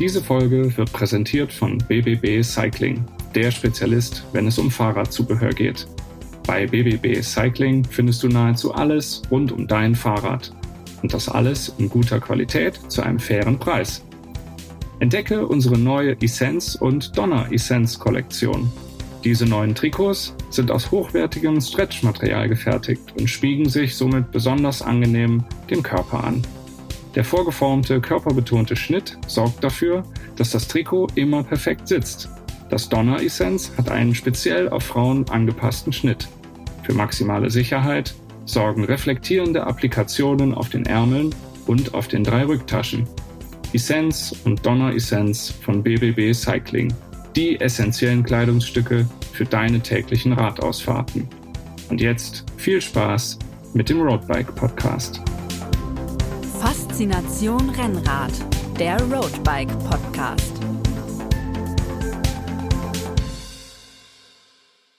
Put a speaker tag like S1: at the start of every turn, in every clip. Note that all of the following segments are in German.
S1: Diese Folge wird präsentiert von BBB Cycling, der Spezialist, wenn es um Fahrradzubehör geht. Bei BBB Cycling findest du nahezu alles rund um dein Fahrrad. Und das alles in guter Qualität zu einem fairen Preis. Entdecke unsere neue Essenz und Donner Essenz Kollektion. Diese neuen Trikots sind aus hochwertigem Stretchmaterial gefertigt und schmiegen sich somit besonders angenehm dem Körper an. Der vorgeformte, körperbetonte Schnitt sorgt dafür, dass das Trikot immer perfekt sitzt. Das Donner Essenz hat einen speziell auf Frauen angepassten Schnitt. Für maximale Sicherheit sorgen reflektierende Applikationen auf den Ärmeln und auf den drei Rücktaschen. Essence und Donner Essence von BBB Cycling. Die essentiellen Kleidungsstücke für deine täglichen Radausfahrten. Und jetzt viel Spaß mit dem Roadbike Podcast.
S2: Faszination Rennrad, der Roadbike Podcast.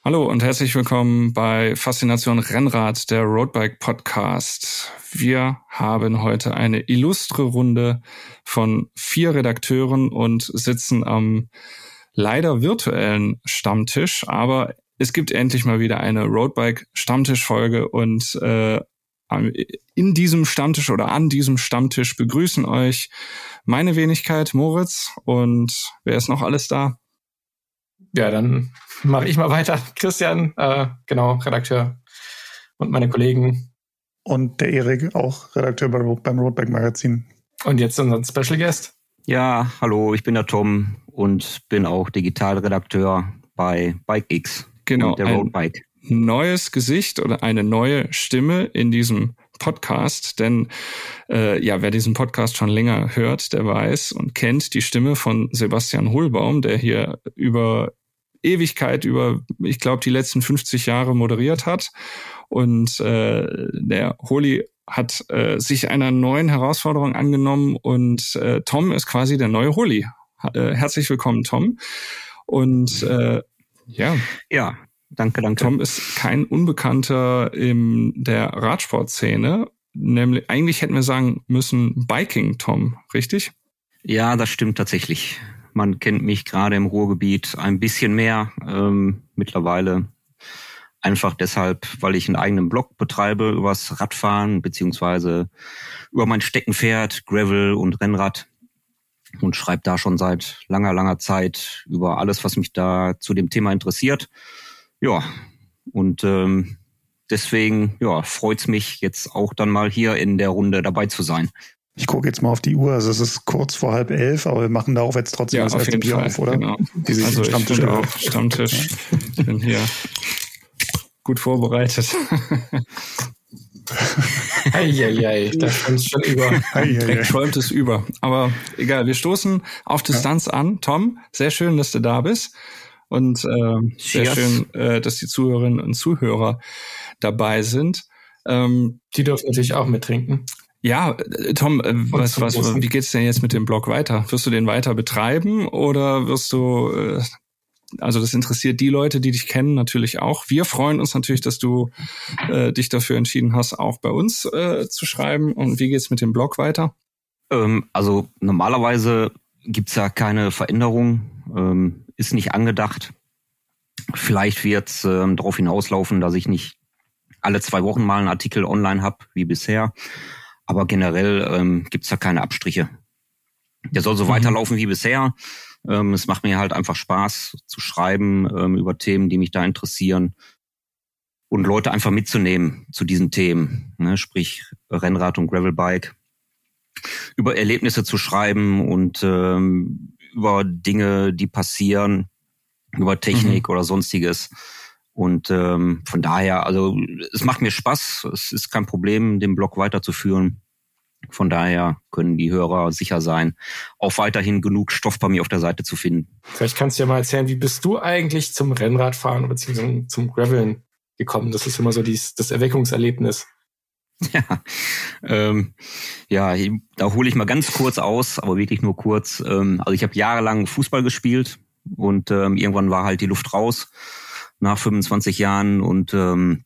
S1: Hallo und herzlich willkommen bei Faszination Rennrad, der Roadbike Podcast. Wir haben heute eine illustre Runde von vier Redakteuren und sitzen am leider virtuellen Stammtisch, aber es gibt endlich mal wieder eine Roadbike Stammtischfolge und äh, in diesem Stammtisch oder an diesem Stammtisch begrüßen euch meine Wenigkeit Moritz und wer ist noch alles da?
S3: Ja, dann mache ich mal weiter. Christian, äh, genau, Redakteur und meine Kollegen.
S4: Und der Erik, auch Redakteur beim Roadback Magazin.
S3: Und jetzt unser Special Guest.
S5: Ja, hallo, ich bin der Tom und bin auch Digitalredakteur bei BikeX.
S1: Genau, der Roadbike. Neues Gesicht oder eine neue Stimme in diesem Podcast, denn äh, ja, wer diesen Podcast schon länger hört, der weiß und kennt die Stimme von Sebastian Hohlbaum, der hier über Ewigkeit, über, ich glaube, die letzten 50 Jahre moderiert hat. Und äh, der Holi hat äh, sich einer neuen Herausforderung angenommen und äh, Tom ist quasi der neue Holi. Äh, herzlich willkommen, Tom. Und äh, ja.
S5: Ja, danke, danke.
S1: Tom ist kein Unbekannter in der Radsportszene. Nämlich, eigentlich hätten wir sagen müssen Biking, Tom, richtig?
S5: Ja, das stimmt tatsächlich. Man kennt mich gerade im Ruhrgebiet ein bisschen mehr ähm, mittlerweile. Einfach deshalb, weil ich einen eigenen Blog betreibe übers Radfahren beziehungsweise über mein Steckenpferd, Gravel und Rennrad und schreibe da schon seit langer, langer Zeit über alles, was mich da zu dem Thema interessiert. Ja, und ähm, deswegen ja, freut's mich jetzt auch dann mal hier in der Runde dabei zu sein.
S4: Ich gucke jetzt mal auf die Uhr, also es ist kurz vor halb elf, aber wir machen darauf jetzt trotzdem
S1: ja, das erste Bier auf, oder? Genau.
S4: Also Stammtisch
S1: ich bin auch Stammtisch. Ich bin hier gut vorbereitet.
S3: Eieiei, da träumt schon über.
S1: Da träumt es über. Aber egal, wir stoßen auf Distanz ja. an. Tom, sehr schön, dass du da bist. Und äh, sehr yes. schön, äh, dass die Zuhörerinnen und Zuhörer dabei sind.
S3: Ähm, die dürfen natürlich auch mittrinken.
S1: Ja, äh, Tom, äh, was, was, wie geht's denn jetzt mit dem Blog weiter? Wirst du den weiter betreiben oder wirst du, äh, also das interessiert die Leute, die dich kennen, natürlich auch. Wir freuen uns natürlich, dass du äh, dich dafür entschieden hast, auch bei uns äh, zu schreiben. Und wie geht's mit dem Blog weiter?
S5: Ähm, also normalerweise gibt's ja keine Veränderung, ähm, ist nicht angedacht. Vielleicht wird's ähm, darauf hinauslaufen, dass ich nicht alle zwei Wochen mal einen Artikel online habe, wie bisher. Aber generell ähm, gibt da keine Abstriche. Der soll so mhm. weiterlaufen wie bisher. Ähm, es macht mir halt einfach Spaß zu schreiben ähm, über Themen, die mich da interessieren und Leute einfach mitzunehmen zu diesen Themen, ne? sprich Rennrad und Gravelbike, über Erlebnisse zu schreiben und ähm, über Dinge, die passieren, über Technik mhm. oder sonstiges. Und ähm, von daher, also es macht mir Spaß, es ist kein Problem, den Blog weiterzuführen. Von daher können die Hörer sicher sein, auch weiterhin genug Stoff bei mir auf der Seite zu finden.
S3: Vielleicht kannst du ja mal erzählen, wie bist du eigentlich zum Rennradfahren bzw. zum Graveln gekommen? Das ist immer so dies, das Erweckungserlebnis.
S5: Ja, ähm, ja, da hole ich mal ganz kurz aus, aber wirklich nur kurz. Ähm, also ich habe jahrelang Fußball gespielt und ähm, irgendwann war halt die Luft raus nach 25 Jahren und ähm,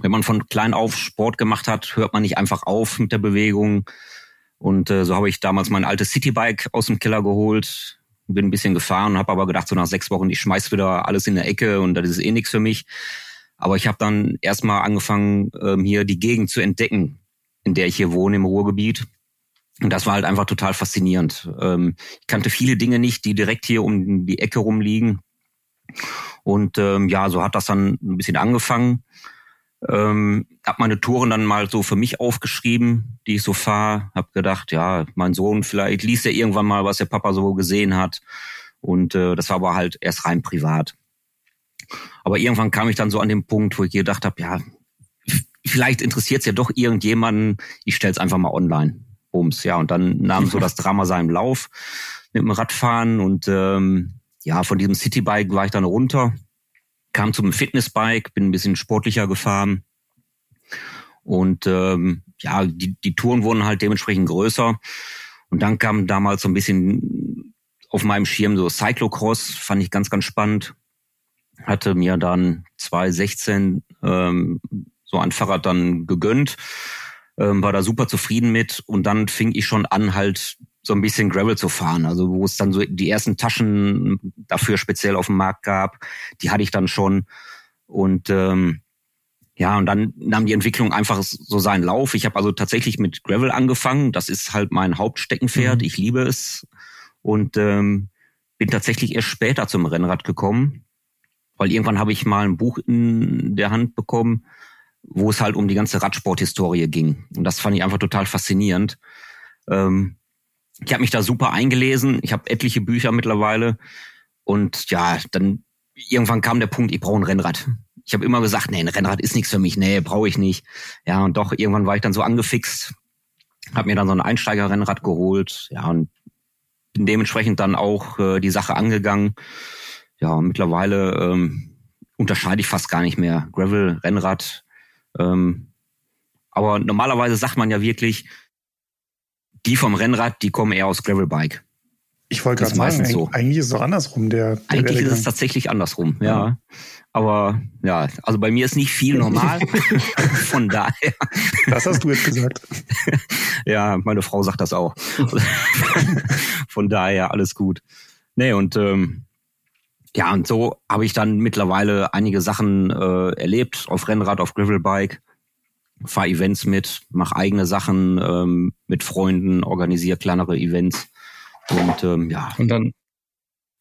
S5: wenn man von klein auf Sport gemacht hat, hört man nicht einfach auf mit der Bewegung. Und äh, so habe ich damals mein altes Citybike aus dem Keller geholt, bin ein bisschen gefahren, habe aber gedacht, so nach sechs Wochen, ich schmeiß wieder alles in der Ecke und das ist eh nichts für mich. Aber ich habe dann erstmal angefangen, hier die Gegend zu entdecken, in der ich hier wohne, im Ruhrgebiet. Und das war halt einfach total faszinierend. Ähm, ich kannte viele Dinge nicht, die direkt hier um die Ecke rumliegen. Und ähm, ja, so hat das dann ein bisschen angefangen. Ähm, hab meine Touren dann mal so für mich aufgeschrieben, die ich so fahre. Hab gedacht, ja, mein Sohn vielleicht liest er irgendwann mal, was der Papa so gesehen hat. Und äh, das war aber halt erst rein privat. Aber irgendwann kam ich dann so an den Punkt, wo ich gedacht habe, ja, vielleicht interessiert es ja doch irgendjemanden, ich stell's einfach mal online. Bums, ja. Und dann nahm so das Drama seinen Lauf mit dem Radfahren und ähm, ja, von diesem Citybike war ich dann runter kam zum Fitnessbike, bin ein bisschen sportlicher gefahren. Und ähm, ja, die, die Touren wurden halt dementsprechend größer. Und dann kam damals so ein bisschen auf meinem Schirm so Cyclocross, fand ich ganz, ganz spannend. Hatte mir dann 2016 ähm, so ein Fahrrad dann gegönnt, ähm, war da super zufrieden mit. Und dann fing ich schon an, halt so ein bisschen Gravel zu fahren. Also wo es dann so die ersten Taschen dafür speziell auf dem Markt gab, die hatte ich dann schon. Und ähm, ja, und dann nahm die Entwicklung einfach so seinen Lauf. Ich habe also tatsächlich mit Gravel angefangen. Das ist halt mein Hauptsteckenpferd. Mhm. Ich liebe es. Und ähm, bin tatsächlich erst später zum Rennrad gekommen, weil irgendwann habe ich mal ein Buch in der Hand bekommen, wo es halt um die ganze Radsporthistorie ging. Und das fand ich einfach total faszinierend. Ähm, ich habe mich da super eingelesen. Ich habe etliche Bücher mittlerweile. Und ja, dann irgendwann kam der Punkt, ich brauche ein Rennrad. Ich habe immer gesagt, nee, ein Rennrad ist nichts für mich. Nee, brauche ich nicht. Ja, und doch, irgendwann war ich dann so angefixt, habe mir dann so ein Einsteigerrennrad geholt. Ja, und bin dementsprechend dann auch äh, die Sache angegangen. Ja, mittlerweile ähm, unterscheide ich fast gar nicht mehr. Gravel, Rennrad. Ähm, aber normalerweise sagt man ja wirklich, die vom Rennrad, die kommen eher aus Gravelbike.
S4: Ich wollte gerade sagen, so. eigentlich ist es doch andersrum. Der, der
S5: eigentlich Werdegang. ist es tatsächlich andersrum, ja. ja. Aber ja, also bei mir ist nicht viel normal. Von daher.
S4: Das hast du jetzt gesagt.
S5: ja, meine Frau sagt das auch. Von daher alles gut. Nee, und ähm, ja, und so habe ich dann mittlerweile einige Sachen äh, erlebt auf Rennrad, auf Gravelbike fahre Events mit, mache eigene Sachen ähm, mit Freunden, organisiere kleinere Events und ähm, ja.
S1: Und dann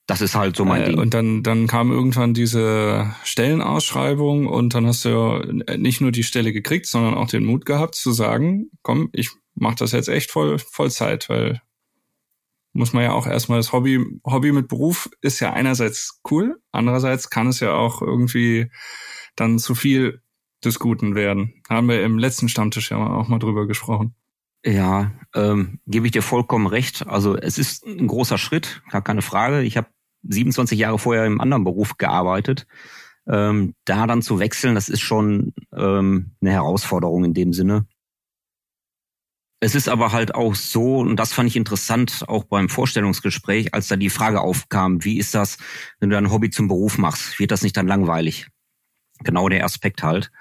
S5: das ist halt so mein äh, Ding.
S1: Und dann, dann kam irgendwann diese Stellenausschreibung und dann hast du ja nicht nur die Stelle gekriegt, sondern auch den Mut gehabt zu sagen, komm, ich mach das jetzt echt voll Vollzeit, weil muss man ja auch erstmal das Hobby, Hobby mit Beruf ist ja einerseits cool, andererseits kann es ja auch irgendwie dann zu viel des Guten werden. Haben wir im letzten Stammtisch ja auch mal drüber gesprochen.
S5: Ja, ähm, gebe ich dir vollkommen recht. Also es ist ein großer Schritt, gar keine Frage. Ich habe 27 Jahre vorher im anderen Beruf gearbeitet. Ähm, da dann zu wechseln, das ist schon ähm, eine Herausforderung in dem Sinne. Es ist aber halt auch so, und das fand ich interessant, auch beim Vorstellungsgespräch, als da die Frage aufkam, wie ist das, wenn du dein Hobby zum Beruf machst? Wird das nicht dann langweilig? Genau der Aspekt halt.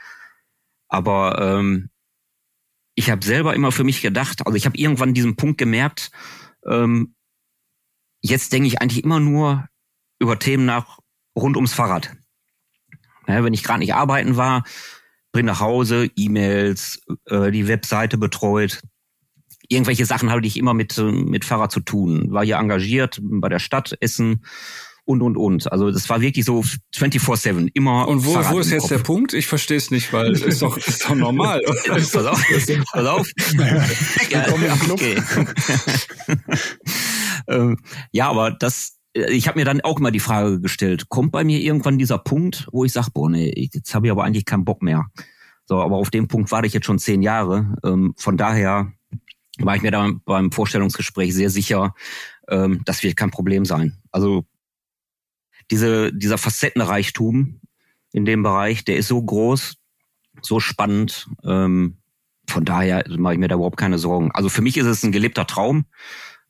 S5: Aber ähm, ich habe selber immer für mich gedacht, also ich habe irgendwann diesen Punkt gemerkt, ähm, jetzt denke ich eigentlich immer nur über Themen nach rund ums Fahrrad. Ja, wenn ich gerade nicht arbeiten war, bring nach Hause, E-Mails, äh, die Webseite betreut. Irgendwelche Sachen hatte ich immer mit, mit Fahrrad zu tun. War hier engagiert bei der Stadt Essen und, und, und. Also das war wirklich so 24-7, immer
S1: Und wo, wo ist jetzt Kopf. der Punkt? Ich verstehe es nicht, weil ist doch, ist doch normal. pass auf, pass auf.
S5: ja, okay. ähm, ja, aber das, ich habe mir dann auch immer die Frage gestellt, kommt bei mir irgendwann dieser Punkt, wo ich sage, boah, nee, jetzt habe ich aber eigentlich keinen Bock mehr. So, aber auf dem Punkt warte ich jetzt schon zehn Jahre. Ähm, von daher war ich mir da beim Vorstellungsgespräch sehr sicher, ähm, das wird kein Problem sein. Also diese, dieser Facettenreichtum in dem Bereich, der ist so groß, so spannend. Ähm, von daher mache ich mir da überhaupt keine Sorgen. Also für mich ist es ein gelebter Traum.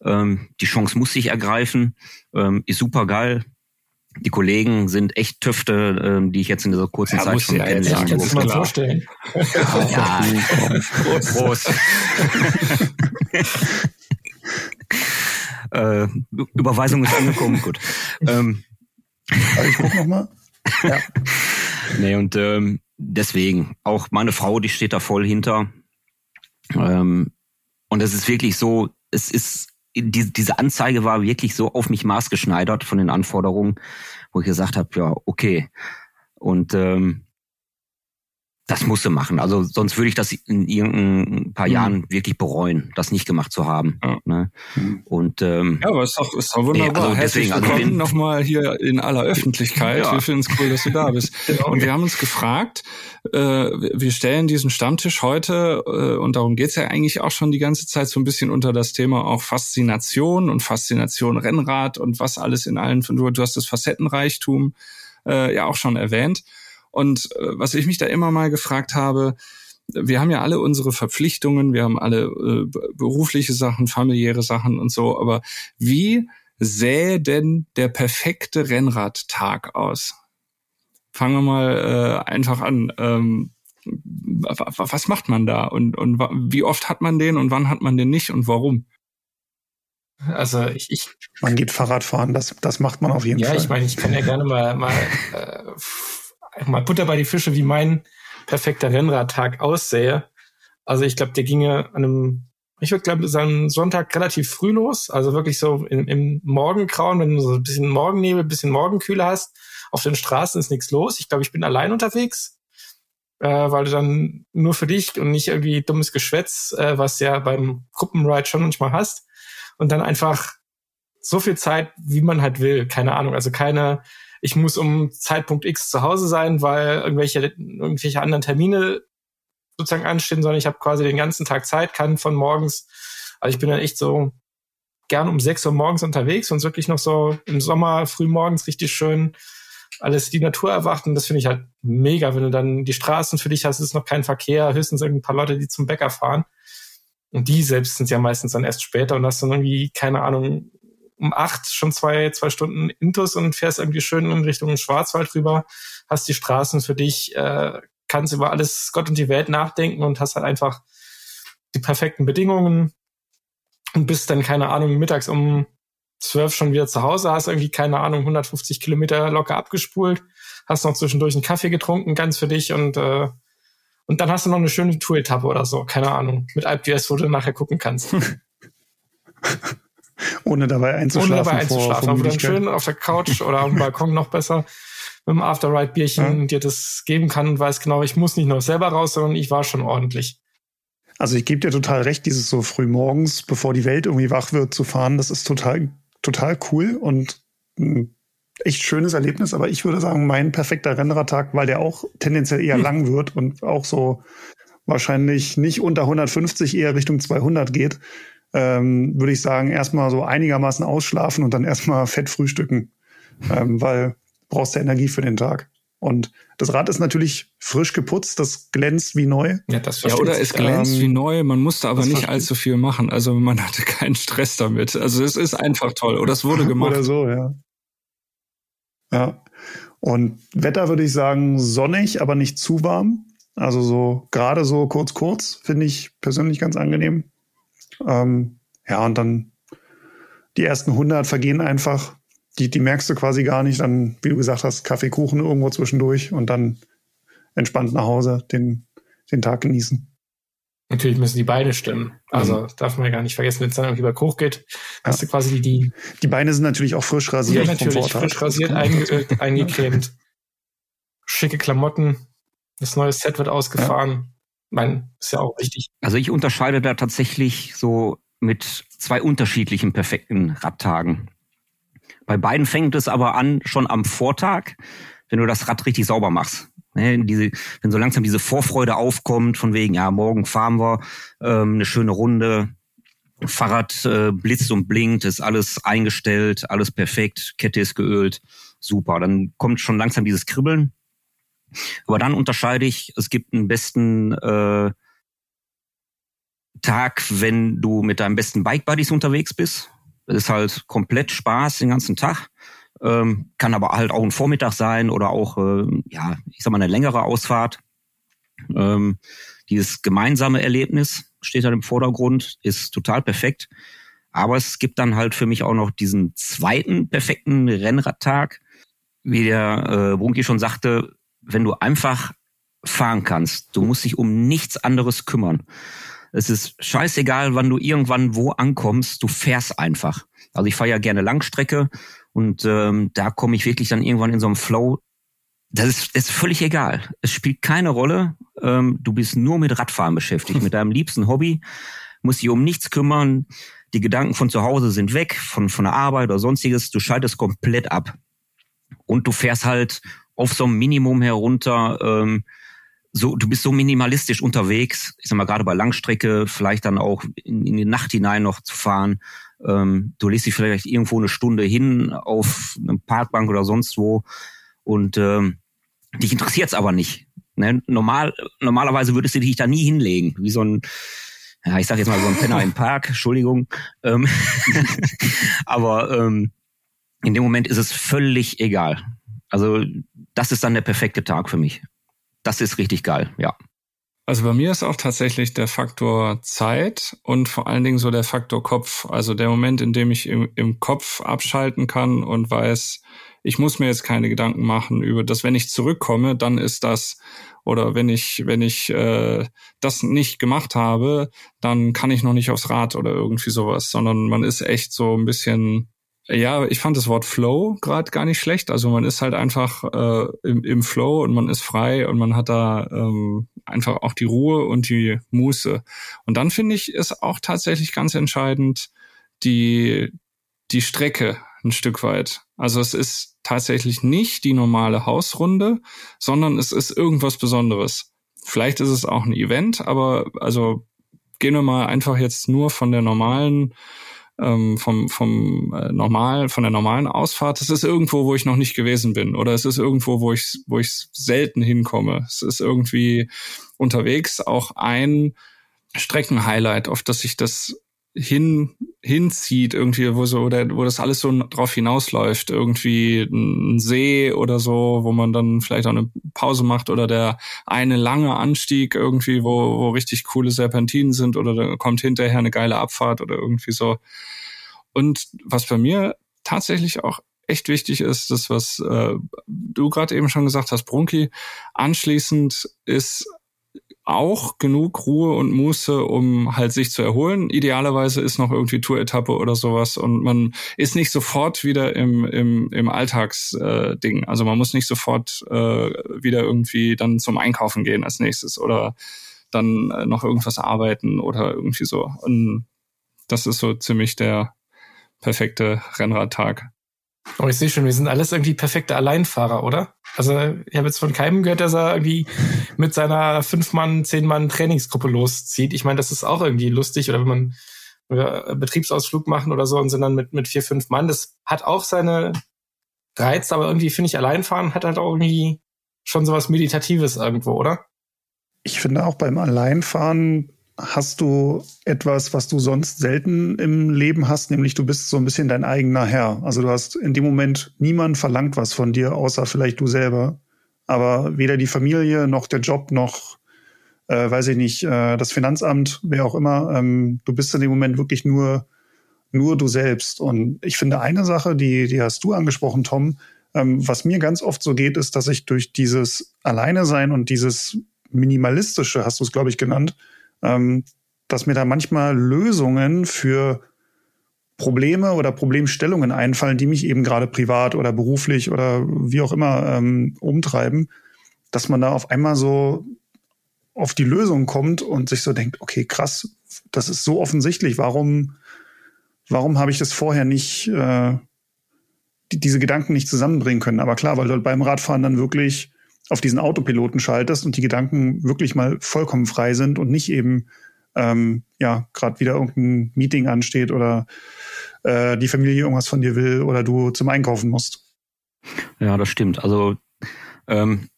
S5: Ähm, die Chance muss sich ergreifen. Ähm, ist super geil. Die Kollegen sind echt Tüfte, ähm, die ich jetzt in dieser kurzen ja, Zeit schon ja kennenlernen
S3: durfte. Mal vorstellen. ja,
S5: Prost. Prost. äh, Überweisung ist angekommen, gut. Ähm,
S4: also ich guck noch mal. Ja.
S5: Nee, und ähm, deswegen, auch meine Frau, die steht da voll hinter. Ähm, und es ist wirklich so, es ist, die, diese Anzeige war wirklich so auf mich maßgeschneidert von den Anforderungen, wo ich gesagt habe, ja, okay. Und ähm, das musste machen. Also sonst würde ich das in irgendein paar mhm. Jahren wirklich bereuen, das nicht gemacht zu haben. Ja. Ne?
S1: Mhm. Und ähm, ja, aber ist doch, ist doch wunderbar. Nee, also Herzlich deswegen, willkommen also nochmal hier in aller Öffentlichkeit. Ja. Wir finden es cool, dass du da bist. genau. Und wir haben uns gefragt, äh, wir stellen diesen Stammtisch heute, äh, und darum geht's ja eigentlich auch schon die ganze Zeit so ein bisschen unter das Thema auch Faszination und Faszination Rennrad und was alles in allen, du, du hast das Facettenreichtum äh, ja auch schon erwähnt. Und äh, was ich mich da immer mal gefragt habe, wir haben ja alle unsere Verpflichtungen, wir haben alle äh, berufliche Sachen, familiäre Sachen und so, aber wie sähe denn der perfekte Rennradtag aus? Fangen wir mal äh, einfach an. Ähm, was macht man da und, und wie oft hat man den und wann hat man den nicht und warum?
S3: Also ich, ich
S4: man geht Fahrrad fahren, das, das macht man auf jeden
S3: ja,
S4: Fall.
S3: Ja, ich meine, ich kann ja gerne mal, mal äh, mal Butter bei die Fische, wie mein perfekter Rennradtag aussähe. Also ich glaube, der ginge an einem, ich würde glaube, sagen Sonntag relativ früh los. Also wirklich so im, im Morgengrauen, wenn du so ein bisschen Morgennebel, ein bisschen Morgenkühle hast. Auf den Straßen ist nichts los. Ich glaube, ich bin allein unterwegs, äh, weil du dann nur für dich und nicht irgendwie dummes Geschwätz, äh, was ja beim Gruppenride schon manchmal hast. Und dann einfach so viel Zeit, wie man halt will. Keine Ahnung. Also keine ich muss um Zeitpunkt X zu Hause sein, weil irgendwelche, irgendwelche anderen Termine sozusagen anstehen, sondern ich habe quasi den ganzen Tag Zeit, kann von morgens, also ich bin dann echt so gern um sechs Uhr morgens unterwegs und wirklich noch so im Sommer früh morgens richtig schön alles die Natur erwacht und das finde ich halt mega, wenn du dann die Straßen für dich hast, ist noch kein Verkehr, höchstens ein paar Leute, die zum Bäcker fahren. Und die selbst sind ja meistens dann erst später und hast dann irgendwie, keine Ahnung, um acht schon zwei, zwei Stunden Intus und fährst irgendwie schön in Richtung Schwarzwald rüber, hast die Straßen für dich, äh, kannst über alles Gott und die Welt nachdenken und hast halt einfach die perfekten Bedingungen und bist dann, keine Ahnung, mittags um zwölf schon wieder zu Hause, hast irgendwie, keine Ahnung, 150 Kilometer locker abgespult, hast noch zwischendurch einen Kaffee getrunken, ganz für dich und äh, und dann hast du noch eine schöne Tour-Etappe oder so, keine Ahnung, mit AlpGS, wo du nachher gucken kannst.
S4: Ohne dabei einzuschlafen. Ohne dabei
S3: einzuschlafen. Aber dann schön auf der Couch oder auf dem Balkon noch besser mit dem After-Ride-Bierchen ja. dir das geben kann und weiß genau, ich muss nicht noch selber raus, sondern ich war schon ordentlich.
S4: Also ich gebe dir total recht, dieses so früh morgens, bevor die Welt irgendwie wach wird, zu fahren, das ist total, total cool und ein echt schönes Erlebnis. Aber ich würde sagen, mein perfekter Rennradtag, weil der auch tendenziell eher hm. lang wird und auch so wahrscheinlich nicht unter 150, eher Richtung 200 geht, ähm, würde ich sagen, erstmal so einigermaßen ausschlafen und dann erstmal fett frühstücken, ähm, weil du brauchst ja Energie für den Tag. Und das Rad ist natürlich frisch geputzt, das glänzt wie neu.
S1: Ja, das ja oder es glänzt ähm, wie neu, man musste aber nicht allzu viel machen. Also man hatte keinen Stress damit. Also es ist einfach toll. Oder es wurde gemacht.
S4: oder so, ja. Ja. Und Wetter würde ich sagen sonnig, aber nicht zu warm. Also so gerade so kurz kurz finde ich persönlich ganz angenehm. Ähm, ja, und dann die ersten 100 vergehen einfach. Die, die merkst du quasi gar nicht. Dann, wie du gesagt hast, Kaffee, Kuchen irgendwo zwischendurch und dann entspannt nach Hause den, den Tag genießen.
S3: Natürlich müssen die Beine stimmen. Also mhm. darf man ja gar nicht vergessen, wenn es dann irgendwie über Koch geht, hast ja. du quasi die.
S4: Die Beine sind natürlich auch frisch rasiert.
S3: Ja, natürlich frisch rasiert, eingeölt, eingecremt. Schicke Klamotten. Das neue Set wird ausgefahren mein, ist ja auch wichtig.
S5: Also ich unterscheide da tatsächlich so mit zwei unterschiedlichen perfekten Radtagen. Bei beiden fängt es aber an schon am Vortag, wenn du das Rad richtig sauber machst. Ne, diese, wenn so langsam diese Vorfreude aufkommt, von wegen, ja, morgen fahren wir ähm, eine schöne Runde, Fahrrad äh, blitzt und blinkt, ist alles eingestellt, alles perfekt, Kette ist geölt, super. Dann kommt schon langsam dieses Kribbeln aber dann unterscheide ich, es gibt einen besten äh, Tag, wenn du mit deinem besten Bike Buddies unterwegs bist. Das ist halt komplett Spaß den ganzen Tag. Ähm, kann aber halt auch ein Vormittag sein oder auch, äh, ja, ich sag mal, eine längere Ausfahrt. Ähm, dieses gemeinsame Erlebnis steht dann im Vordergrund, ist total perfekt. Aber es gibt dann halt für mich auch noch diesen zweiten perfekten Rennradtag. Wie der äh, Brunki schon sagte, wenn du einfach fahren kannst, du musst dich um nichts anderes kümmern. Es ist scheißegal, wann du irgendwann wo ankommst, du fährst einfach. Also ich fahre ja gerne Langstrecke und ähm, da komme ich wirklich dann irgendwann in so einem Flow. Das ist, ist völlig egal. Es spielt keine Rolle. Ähm, du bist nur mit Radfahren beschäftigt, mit deinem liebsten Hobby, musst dich um nichts kümmern. Die Gedanken von zu Hause sind weg, von, von der Arbeit oder sonstiges. Du schaltest komplett ab. Und du fährst halt auf so einem Minimum herunter. Ähm, so, du bist so minimalistisch unterwegs, ich sag mal gerade bei Langstrecke, vielleicht dann auch in, in die Nacht hinein noch zu fahren. Ähm, du lässt dich vielleicht irgendwo eine Stunde hin auf eine Parkbank oder sonst wo und ähm, dich interessiert's aber nicht. Ne? Normal, normalerweise würdest du dich da nie hinlegen, wie so ein ja, ich sag jetzt mal so ein Penner im Park, Entschuldigung. Ähm, aber ähm, in dem Moment ist es völlig egal. Also das ist dann der perfekte Tag für mich das ist richtig geil, ja.
S1: Also bei mir ist auch tatsächlich der Faktor Zeit und vor allen Dingen so der Faktor Kopf. Also der Moment, in dem ich im, im Kopf abschalten kann und weiß, ich muss mir jetzt keine Gedanken machen über das, wenn ich zurückkomme, dann ist das oder wenn ich wenn ich äh, das nicht gemacht habe, dann kann ich noch nicht aufs Rad oder irgendwie sowas, sondern man ist echt so ein bisschen ja, ich fand das Wort Flow gerade gar nicht schlecht. Also man ist halt einfach äh, im, im Flow und man ist frei und man hat da ähm, einfach auch die Ruhe und die Muße. Und dann finde ich ist auch tatsächlich ganz entscheidend die die Strecke ein Stück weit. Also es ist tatsächlich nicht die normale Hausrunde, sondern es ist irgendwas Besonderes. Vielleicht ist es auch ein Event, aber also gehen wir mal einfach jetzt nur von der normalen ähm, vom, vom äh, normal, von der normalen Ausfahrt. Es ist irgendwo, wo ich noch nicht gewesen bin. Oder es ist irgendwo, wo ich, wo ich selten hinkomme. Es ist irgendwie unterwegs auch ein Streckenhighlight, auf das ich das hin hinzieht irgendwie wo so oder wo das alles so drauf hinausläuft. Irgendwie ein See oder so wo man dann vielleicht auch eine Pause macht oder der eine lange Anstieg irgendwie wo wo richtig coole Serpentinen sind oder da kommt hinterher eine geile Abfahrt oder irgendwie so. Und was bei mir tatsächlich auch echt wichtig ist, das was äh, du gerade eben schon gesagt hast Brunki anschließend ist auch genug Ruhe und Muße, um halt sich zu erholen. Idealerweise ist noch irgendwie Tour-Etappe oder sowas und man ist nicht sofort wieder im, im, im Alltagsding. Äh, also man muss nicht sofort äh, wieder irgendwie dann zum Einkaufen gehen als nächstes oder dann äh, noch irgendwas arbeiten oder irgendwie so. Und das ist so ziemlich der perfekte Rennradtag.
S3: Oh, ich sehe schon, wir sind alles irgendwie perfekte Alleinfahrer, oder? Also ich habe jetzt von keinem gehört, dass er irgendwie mit seiner fünf-Mann, zehn-Mann Trainingsgruppe loszieht. Ich meine, das ist auch irgendwie lustig. Oder wenn man einen Betriebsausflug machen oder so und sind dann mit, mit vier, fünf Mann. Das hat auch seine Reiz, aber irgendwie finde ich, Alleinfahren hat halt auch irgendwie schon sowas Meditatives irgendwo, oder?
S4: Ich finde auch beim Alleinfahren hast du etwas, was du sonst selten im Leben hast, nämlich du bist so ein bisschen dein eigener Herr. Also du hast in dem Moment niemand verlangt was von dir, außer vielleicht du selber. Aber weder die Familie noch der Job noch, äh, weiß ich nicht, äh, das Finanzamt, wer auch immer, ähm, du bist in dem Moment wirklich nur, nur du selbst. Und ich finde eine Sache, die, die hast du angesprochen, Tom, ähm, was mir ganz oft so geht, ist, dass ich durch dieses Alleine sein und dieses Minimalistische, hast du es, glaube ich, genannt, ähm, dass mir da manchmal Lösungen für Probleme oder Problemstellungen einfallen, die mich eben gerade privat oder beruflich oder wie auch immer ähm, umtreiben, dass man da auf einmal so auf die Lösung kommt und sich so denkt, okay, krass, das ist so offensichtlich, warum, warum habe ich das vorher nicht, äh, die, diese Gedanken nicht zusammenbringen können? Aber klar, weil du beim Radfahren dann wirklich auf diesen Autopiloten schaltest und die Gedanken wirklich mal vollkommen frei sind und nicht eben ähm, ja gerade wieder irgendein Meeting ansteht oder äh, die Familie irgendwas von dir will oder du zum Einkaufen musst.
S5: Ja, das stimmt. Also ähm,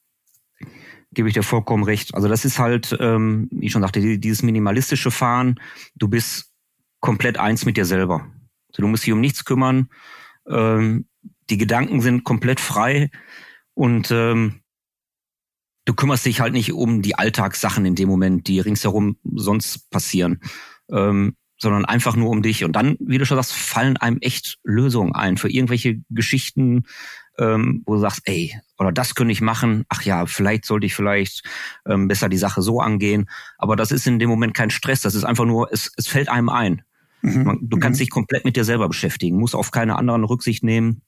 S5: gebe ich dir vollkommen recht. Also das ist halt, ähm, wie ich schon sagte, dieses minimalistische Fahren. Du bist komplett eins mit dir selber. Also du musst dich um nichts kümmern. Ähm, die Gedanken sind komplett frei und ähm, du kümmerst dich halt nicht um die Alltagssachen in dem Moment, die ringsherum sonst passieren, ähm, sondern einfach nur um dich. Und dann, wie du schon sagst, fallen einem echt Lösungen ein für irgendwelche Geschichten, ähm, wo du sagst, ey, oder das könnte ich machen, ach ja, vielleicht sollte ich vielleicht ähm, besser die Sache so angehen. Aber das ist in dem Moment kein Stress, das ist einfach nur, es, es fällt einem ein. Mhm. Du kannst mhm. dich komplett mit dir selber beschäftigen, musst auf keine anderen Rücksicht nehmen.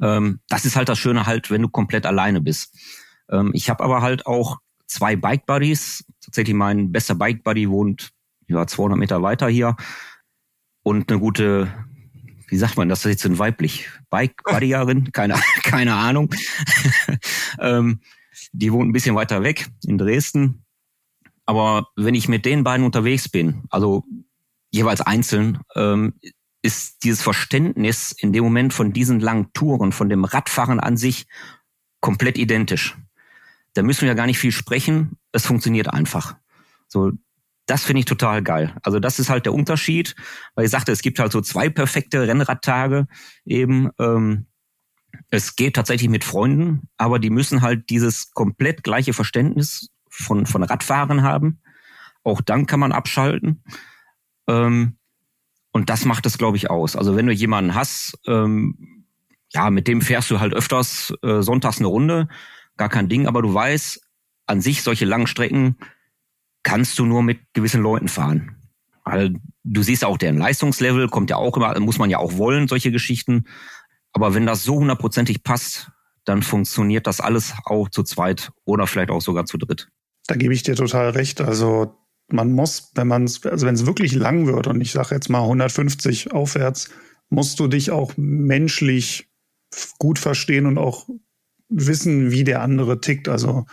S5: Ähm, das ist halt das Schöne halt, wenn du komplett alleine bist. Ähm, ich habe aber halt auch zwei Bike Buddies. Tatsächlich mein bester Bike Buddy wohnt ja 200 Meter weiter hier und eine gute, wie sagt man das jetzt in weiblich Bike Buddyerin, keine keine Ahnung. ähm, die wohnt ein bisschen weiter weg in Dresden. Aber wenn ich mit den beiden unterwegs bin, also jeweils einzeln, ähm, ist dieses Verständnis in dem Moment von diesen langen Touren, von dem Radfahren an sich komplett identisch. Da müssen wir ja gar nicht viel sprechen. Es funktioniert einfach. So, das finde ich total geil. Also das ist halt der Unterschied, weil ich sagte, es gibt halt so zwei perfekte Rennradtage eben. Ähm, es geht tatsächlich mit Freunden, aber die müssen halt dieses komplett gleiche Verständnis von, von Radfahren haben. Auch dann kann man abschalten. Ähm, und das macht es, glaube ich, aus. Also wenn du jemanden hast, ähm, ja, mit dem fährst du halt öfters äh, sonntags eine Runde, gar kein Ding, aber du weißt, an sich solche langen Strecken kannst du nur mit gewissen Leuten fahren. Weil du siehst auch deren Leistungslevel, kommt ja auch immer, muss man ja auch wollen, solche Geschichten. Aber wenn das so hundertprozentig passt, dann funktioniert das alles auch zu zweit oder vielleicht auch sogar zu dritt.
S4: Da gebe ich dir total recht. Also man muss, wenn man es, also wenn es wirklich lang wird und ich sage jetzt mal 150 aufwärts, musst du dich auch menschlich gut verstehen und auch wissen, wie der andere tickt. Also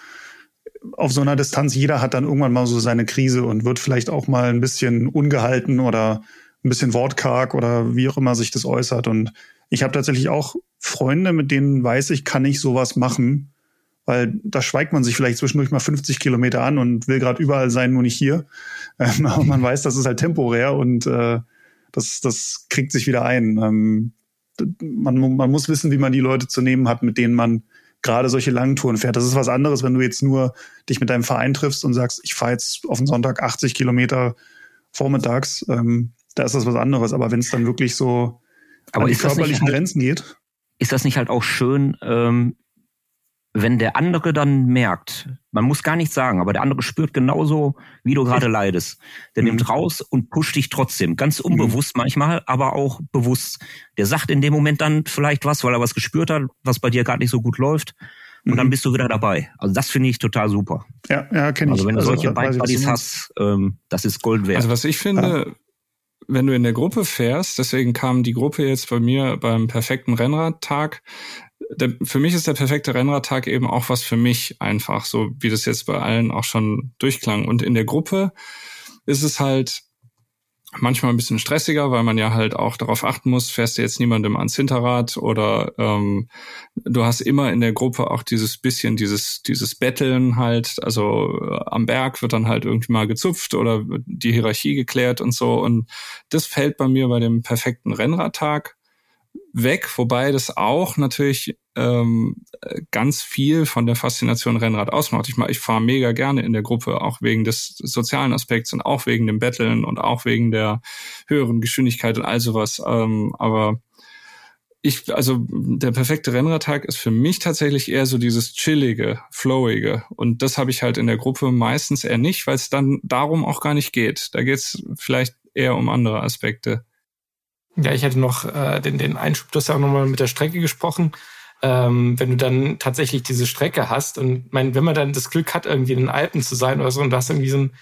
S4: auf so einer Distanz, jeder hat dann irgendwann mal so seine Krise und wird vielleicht auch mal ein bisschen ungehalten oder ein bisschen wortkarg oder wie auch immer sich das äußert. Und ich habe tatsächlich auch Freunde, mit denen weiß ich, kann ich sowas machen weil da schweigt man sich vielleicht zwischendurch mal 50 Kilometer an und will gerade überall sein, nur nicht hier. Ähm, aber man weiß, das ist halt temporär und äh, das, das kriegt sich wieder ein. Ähm, man, man muss wissen, wie man die Leute zu nehmen hat, mit denen man gerade solche langen Touren fährt. Das ist was anderes, wenn du jetzt nur dich mit deinem Verein triffst und sagst, ich fahre jetzt auf den Sonntag 80 Kilometer vormittags. Ähm, da ist das was anderes. Aber wenn es dann wirklich so
S5: aber an die körperlichen halt, Grenzen geht. Ist das nicht halt auch schön, ähm, wenn der andere dann merkt, man muss gar nichts sagen, aber der andere spürt genauso, wie du gerade leidest. Der mhm. nimmt raus und pusht dich trotzdem. Ganz mhm. unbewusst mhm. manchmal, aber auch bewusst. Der sagt in dem Moment dann vielleicht was, weil er was gespürt hat, was bei dir gar nicht so gut läuft. Und mhm. dann bist du wieder dabei. Also das finde ich total super.
S4: Ja, ja, kenne
S5: ich. Also wenn du also, solche Bike Buddies hast, ähm, das ist Gold wert.
S1: Also was ich finde, ja. wenn du in der Gruppe fährst, deswegen kam die Gruppe jetzt bei mir beim perfekten Rennradtag, der, für mich ist der perfekte Rennradtag eben auch was für mich einfach, so wie das jetzt bei allen auch schon durchklang. Und in der Gruppe ist es halt manchmal ein bisschen stressiger, weil man ja halt auch darauf achten muss, fährst du jetzt niemandem ans Hinterrad oder ähm, du hast immer in der Gruppe auch dieses bisschen, dieses, dieses Betteln halt, also äh, am Berg wird dann halt irgendwie mal gezupft oder die Hierarchie geklärt und so. Und das fällt bei mir bei dem perfekten Rennradtag weg, wobei das auch natürlich ähm, ganz viel von der Faszination Rennrad ausmacht. Ich, ich fahre mega gerne in der Gruppe, auch wegen des sozialen Aspekts und auch wegen dem Betteln und auch wegen der höheren Geschwindigkeit und all sowas. Ähm, aber ich, also der perfekte Rennradtag ist für mich tatsächlich eher so dieses chillige, flowige. Und das habe ich halt in der Gruppe meistens eher nicht, weil es dann darum auch gar nicht geht. Da geht es vielleicht eher um andere Aspekte.
S3: Ja, ich hätte noch äh, den, den Einschub, du hast ja auch nochmal mit der Strecke gesprochen. Ähm, wenn du dann tatsächlich diese Strecke hast und mein, wenn man dann das Glück hat, irgendwie in den Alpen zu sein oder so und du hast irgendwie so einen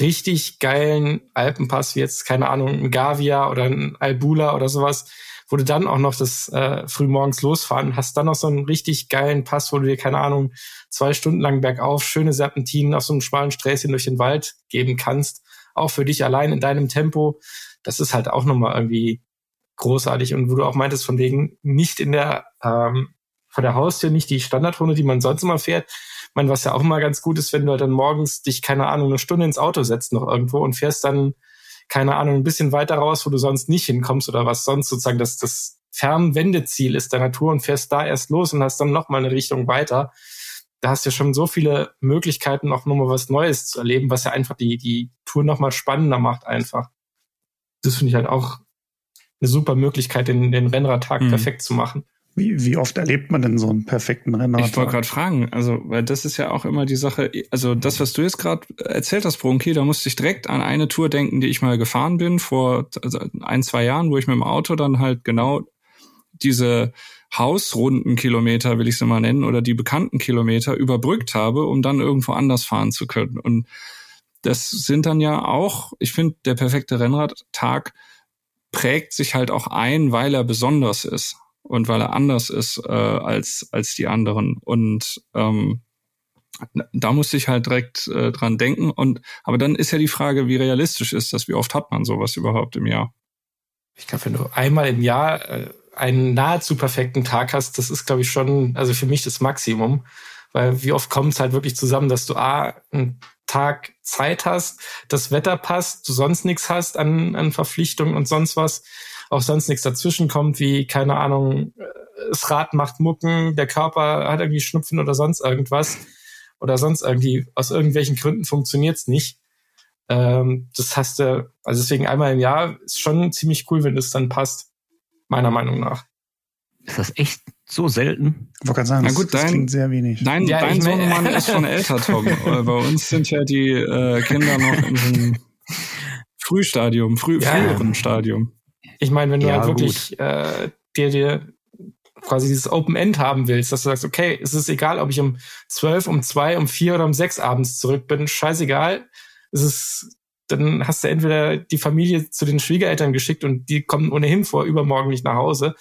S3: richtig geilen Alpenpass, wie jetzt, keine Ahnung, ein Gavia oder ein Albula oder sowas, wo du dann auch noch das äh, frühmorgens losfahren, hast dann noch so einen richtig geilen Pass, wo du dir, keine Ahnung, zwei Stunden lang bergauf schöne Serpentinen auf so einem schmalen Sträßchen durch den Wald geben kannst, auch für dich allein in deinem Tempo. Das ist halt auch nochmal irgendwie großartig und wo du auch meintest, von wegen nicht in der ähm, vor der Haustür nicht die Standardrunde, die man sonst immer fährt. Ich meine, was ja auch immer ganz gut ist, wenn du halt dann morgens dich, keine Ahnung, eine Stunde ins Auto setzt noch irgendwo und fährst dann, keine Ahnung, ein bisschen weiter raus, wo du sonst nicht hinkommst oder was sonst sozusagen das, das Fernwendeziel ist der Natur und fährst da erst los und hast dann nochmal eine Richtung weiter. da hast du ja schon so viele Möglichkeiten, noch nochmal was Neues zu erleben, was ja einfach die, die Tour nochmal spannender macht einfach. Das finde ich halt auch eine super Möglichkeit, den, den Rennradtag mhm. perfekt zu machen.
S4: Wie, wie oft erlebt man denn so einen perfekten Rennradtag?
S1: Ich wollte gerade fragen, also, weil das ist ja auch immer die Sache, also das, was du jetzt gerade erzählt hast, Bronki, da musste ich direkt an eine Tour denken, die ich mal gefahren bin vor also ein, zwei Jahren, wo ich mit dem Auto dann halt genau diese Hausrundenkilometer, will ich sie mal nennen, oder die bekannten Kilometer überbrückt habe, um dann irgendwo anders fahren zu können. Und das sind dann ja auch, ich finde, der perfekte Rennradtag prägt sich halt auch ein, weil er besonders ist und weil er anders ist äh, als, als die anderen. Und ähm, da musste ich halt direkt äh, dran denken. Und aber dann ist ja die Frage, wie realistisch ist das? Wie oft hat man sowas überhaupt im Jahr?
S3: Ich glaube, wenn du einmal im Jahr äh, einen nahezu perfekten Tag hast, das ist, glaube ich, schon, also für mich das Maximum. Weil wie oft kommt es halt wirklich zusammen, dass du A, einen Tag Zeit hast, das Wetter passt, du sonst nichts hast an, an Verpflichtungen und sonst was, auch sonst nichts dazwischen kommt, wie, keine Ahnung, äh, das Rad macht Mucken, der Körper hat irgendwie Schnupfen oder sonst irgendwas. Oder sonst irgendwie, aus irgendwelchen Gründen funktioniert's nicht. Ähm, das hast du, also deswegen einmal im Jahr ist schon ziemlich cool, wenn das dann passt meiner Meinung nach.
S5: Ist das echt so selten?
S4: Ich wollte gerade sagen,
S1: Na gut,
S4: das,
S1: dein,
S4: klingt sehr wenig.
S1: Dein,
S3: ja,
S1: dein Sohnemann ist schon älter, Tom. Bei uns sind ja die äh, Kinder noch in einem Frühstadium, früh, ja, früheren Stadium.
S3: Ich meine, wenn du ja, halt wirklich äh, dir, dir quasi dieses Open End haben willst, dass du sagst, okay, es ist egal, ob ich um zwölf, um zwei, um vier oder um sechs abends zurück bin, scheißegal. Es ist dann hast du entweder die Familie zu den Schwiegereltern geschickt und die kommen ohnehin vor übermorgen nicht nach Hause.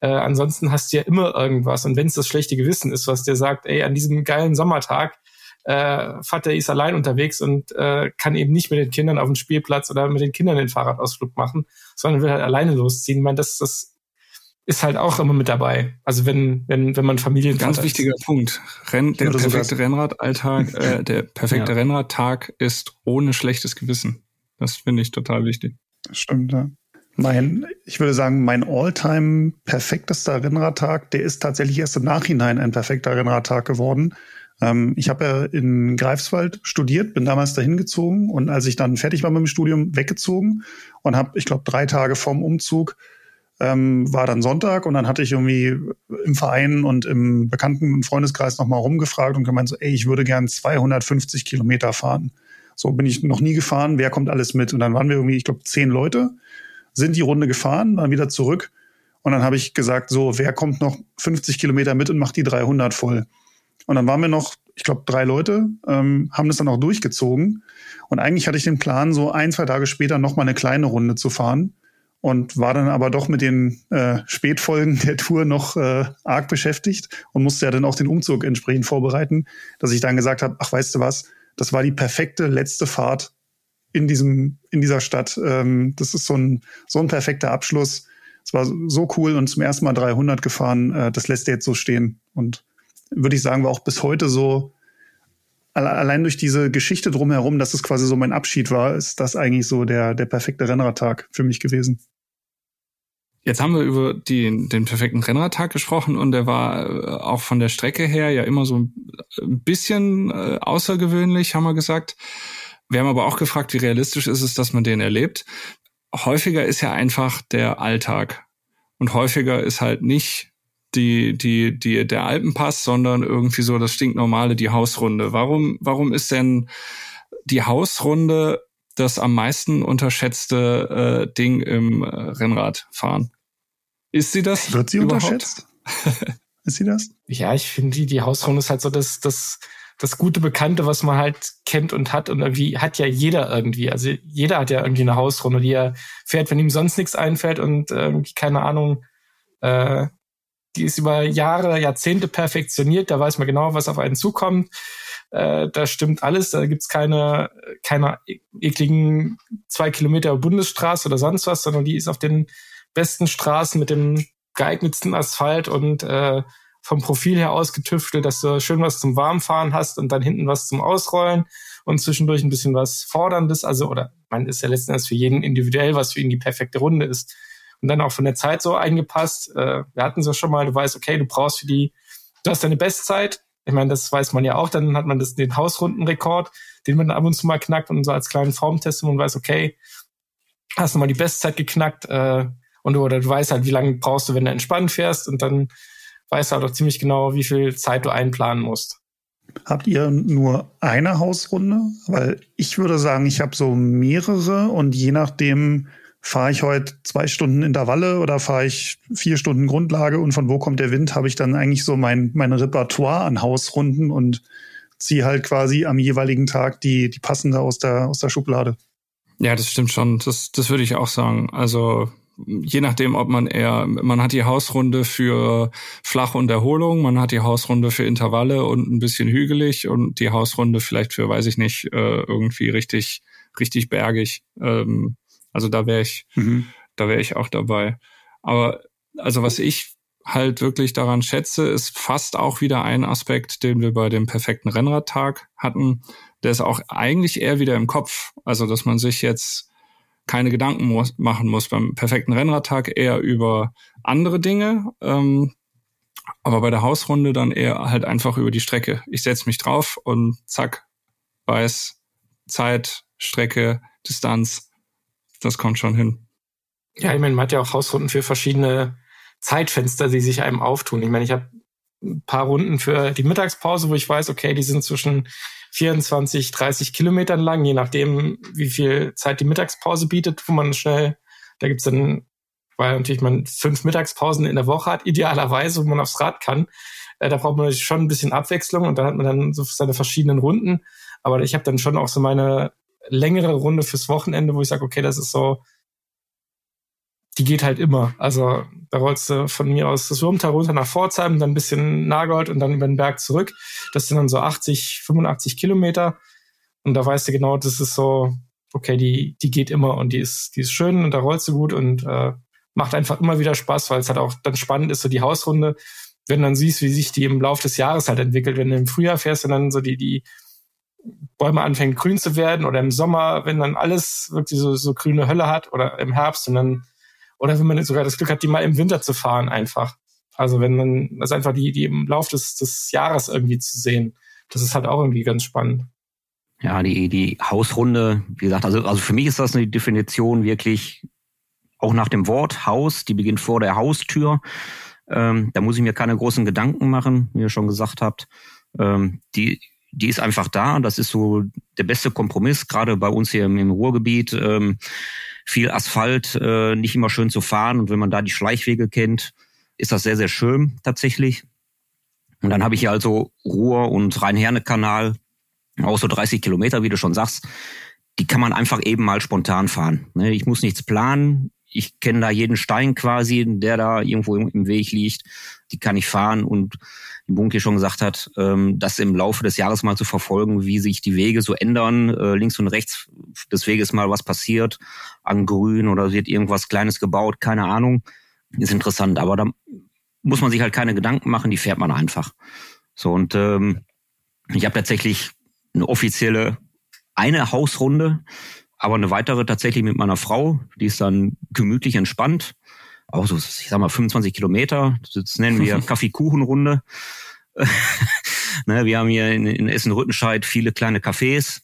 S3: Äh, ansonsten hast du ja immer irgendwas. Und wenn es das schlechte Gewissen ist, was dir sagt, ey, an diesem geilen Sommertag, äh, Vater ist allein unterwegs und äh, kann eben nicht mit den Kindern auf den Spielplatz oder mit den Kindern den Fahrradausflug machen, sondern will halt alleine losziehen. Ich meine, das, das ist halt auch immer mit dabei. Also wenn, wenn, wenn man Familien
S1: Ganz wichtiger ist. Punkt. Renn, der perfekte Rennradalltag, äh, der perfekte ja. Rennradtag ist ohne schlechtes Gewissen. Das finde ich total wichtig.
S4: Stimmt, ja. Mein, ich würde sagen, mein all-time perfektester Rennradtag, der ist tatsächlich erst im Nachhinein ein perfekter Rennradtag geworden. Ähm, ich habe ja in Greifswald studiert, bin damals dahin gezogen und als ich dann fertig war mit dem Studium, weggezogen und habe, ich glaube, drei Tage vorm Umzug ähm, war dann Sonntag und dann hatte ich irgendwie im Verein und im Bekannten- und Freundeskreis nochmal rumgefragt und gemeint so, ey, ich würde gern 250 Kilometer fahren. So bin ich noch nie gefahren, wer kommt alles mit? Und dann waren wir irgendwie, ich glaube, zehn Leute, sind die Runde gefahren, waren wieder zurück und dann habe ich gesagt, so, wer kommt noch 50 Kilometer mit und macht die 300 voll? Und dann waren wir noch, ich glaube, drei Leute, ähm, haben das dann auch durchgezogen. Und eigentlich hatte ich den Plan, so ein, zwei Tage später noch mal eine kleine Runde zu fahren und war dann aber doch mit den äh, Spätfolgen der Tour noch äh, arg beschäftigt und musste ja dann auch den Umzug entsprechend vorbereiten, dass ich dann gesagt habe, ach weißt du was, das war die perfekte letzte Fahrt in diesem in dieser Stadt. Ähm, das ist so ein so ein perfekter Abschluss. Es war so cool und zum ersten Mal 300 gefahren. Äh, das lässt er jetzt so stehen und würde ich sagen, war auch bis heute so allein durch diese Geschichte drumherum, dass es quasi so mein Abschied war, ist das eigentlich so der, der perfekte Rennradtag für mich gewesen.
S1: Jetzt haben wir über die, den perfekten Rennradtag gesprochen und der war äh, auch von der Strecke her ja immer so ein bisschen äh, außergewöhnlich, haben wir gesagt. Wir haben aber auch gefragt, wie realistisch ist es, dass man den erlebt. Häufiger ist ja einfach der Alltag. Und häufiger ist halt nicht die, die, die, der Alpenpass, sondern irgendwie so das stinknormale, die Hausrunde. Warum, warum ist denn die Hausrunde das am meisten unterschätzte äh, Ding im äh, Rennradfahren? Ist sie das?
S4: Wird sie überhaupt? unterschätzt? ist sie das?
S3: Ja, ich finde, die, die Hausrunde ist halt so das, das, das gute Bekannte, was man halt kennt und hat. Und irgendwie hat ja jeder irgendwie. Also jeder hat ja irgendwie eine Hausrunde, die er fährt, wenn ihm sonst nichts einfällt und irgendwie, keine Ahnung, äh, die ist über Jahre, Jahrzehnte perfektioniert. Da weiß man genau, was auf einen zukommt. Äh, da stimmt alles. Da gibt's keine, keine ekligen zwei Kilometer Bundesstraße oder sonst was, sondern die ist auf den besten Straßen mit dem geeignetsten Asphalt und äh, vom Profil her ausgetüftelt, dass du schön was zum Warmfahren hast und dann hinten was zum Ausrollen und zwischendurch ein bisschen was Forderndes. Also, oder man ist ja letzten Endes für jeden individuell, was für ihn die perfekte Runde ist und dann auch von der Zeit so eingepasst. Äh, wir hatten es ja schon mal, du weißt, okay, du brauchst für die, du hast deine Bestzeit, Ich meine, das weiß man ja auch. Dann hat man das, den Hausrundenrekord, den man ab und zu mal knackt und so als kleinen Formtest und weiß, okay, hast du mal die Bestzeit geknackt äh, und oder du weißt halt, wie lange brauchst du, wenn du entspannt fährst und dann weißt du halt auch ziemlich genau, wie viel Zeit du einplanen musst.
S4: Habt ihr nur eine Hausrunde? Weil ich würde sagen, ich habe so mehrere und je nachdem fahre ich heute zwei Stunden Intervalle oder fahre ich vier Stunden Grundlage und von wo kommt der Wind, habe ich dann eigentlich so mein, mein Repertoire an Hausrunden und ziehe halt quasi am jeweiligen Tag die, die passende aus der, aus der Schublade.
S1: Ja, das stimmt schon. Das, das würde ich auch sagen. Also je nachdem, ob man eher, man hat die Hausrunde für Flach und Erholung, man hat die Hausrunde für Intervalle und ein bisschen hügelig und die Hausrunde vielleicht für, weiß ich nicht, äh, irgendwie richtig, richtig bergig. Ähm, also da wäre ich, mhm. da wäre ich auch dabei. Aber also was ich halt wirklich daran schätze, ist fast auch wieder ein Aspekt, den wir bei dem perfekten Rennradtag hatten. Der ist auch eigentlich eher wieder im Kopf. Also, dass man sich jetzt keine Gedanken muss, machen muss beim perfekten Rennradtag, eher über andere Dinge. Ähm, aber bei der Hausrunde dann eher halt einfach über die Strecke. Ich setze mich drauf und zack, weiß, Zeit, Strecke, Distanz. Das kommt schon hin.
S3: Ja, ich meine, man hat ja auch Hausrunden für verschiedene Zeitfenster, die sich einem auftun. Ich meine, ich habe ein paar Runden für die Mittagspause, wo ich weiß, okay, die sind zwischen 24, 30 Kilometern lang, je nachdem, wie viel Zeit die Mittagspause bietet, wo man schnell, da gibt's dann, weil natürlich man fünf Mittagspausen in der Woche hat, idealerweise, wo man aufs Rad kann. Äh, da braucht man schon ein bisschen Abwechslung und da hat man dann so seine verschiedenen Runden. Aber ich habe dann schon auch so meine längere Runde fürs Wochenende, wo ich sage, okay, das ist so die geht halt immer. Also da rollst du von mir aus das Wurmtal runter nach Pforzheim, dann ein bisschen Nagold und dann über den Berg zurück. Das sind dann so 80, 85 Kilometer. Und da weißt du genau, das ist so, okay, die, die geht immer und die ist, die ist schön und da rollst du gut und äh, macht einfach immer wieder Spaß, weil es halt auch dann spannend ist, so die Hausrunde, wenn du dann siehst, wie sich die im Laufe des Jahres halt entwickelt. Wenn du im Frühjahr fährst und dann so die, die Bäume anfangen grün zu werden oder im Sommer, wenn dann alles wirklich so, so grüne Hölle hat oder im Herbst und dann oder wenn man sogar das Glück hat, die mal im Winter zu fahren einfach. Also wenn man das einfach die, die im Lauf des, des Jahres irgendwie zu sehen. Das ist halt auch irgendwie ganz spannend.
S5: Ja, die, die Hausrunde, wie gesagt, also, also für mich ist das eine Definition wirklich auch nach dem Wort Haus, die beginnt vor der Haustür. Ähm, da muss ich mir keine großen Gedanken machen, wie ihr schon gesagt habt. Ähm, die, die ist einfach da. Das ist so der beste Kompromiss, gerade bei uns hier im, im Ruhrgebiet. Ähm, viel Asphalt, äh, nicht immer schön zu fahren. Und wenn man da die Schleichwege kennt, ist das sehr, sehr schön tatsächlich. Und dann habe ich hier also Ruhr und Rhein-Herne-Kanal, auch so 30 Kilometer, wie du schon sagst. Die kann man einfach eben mal spontan fahren. Ne? Ich muss nichts planen. Ich kenne da jeden Stein quasi, der da irgendwo im Weg liegt. Die kann ich fahren und wie Bunke schon gesagt hat, ähm, das im Laufe des Jahres mal zu verfolgen, wie sich die Wege so ändern, äh, links und rechts des Weges mal was passiert, an Grün oder wird irgendwas Kleines gebaut, keine Ahnung, ist interessant. Aber da muss man sich halt keine Gedanken machen, die fährt man einfach. So und ähm, ich habe tatsächlich eine offizielle eine Hausrunde, aber eine weitere tatsächlich mit meiner Frau. Die ist dann gemütlich entspannt auch so, ich sag mal, 25 Kilometer. Das nennen wir Kaffeekuchenrunde. ne, wir haben hier in, in Essen-Rüttenscheid viele kleine Cafés.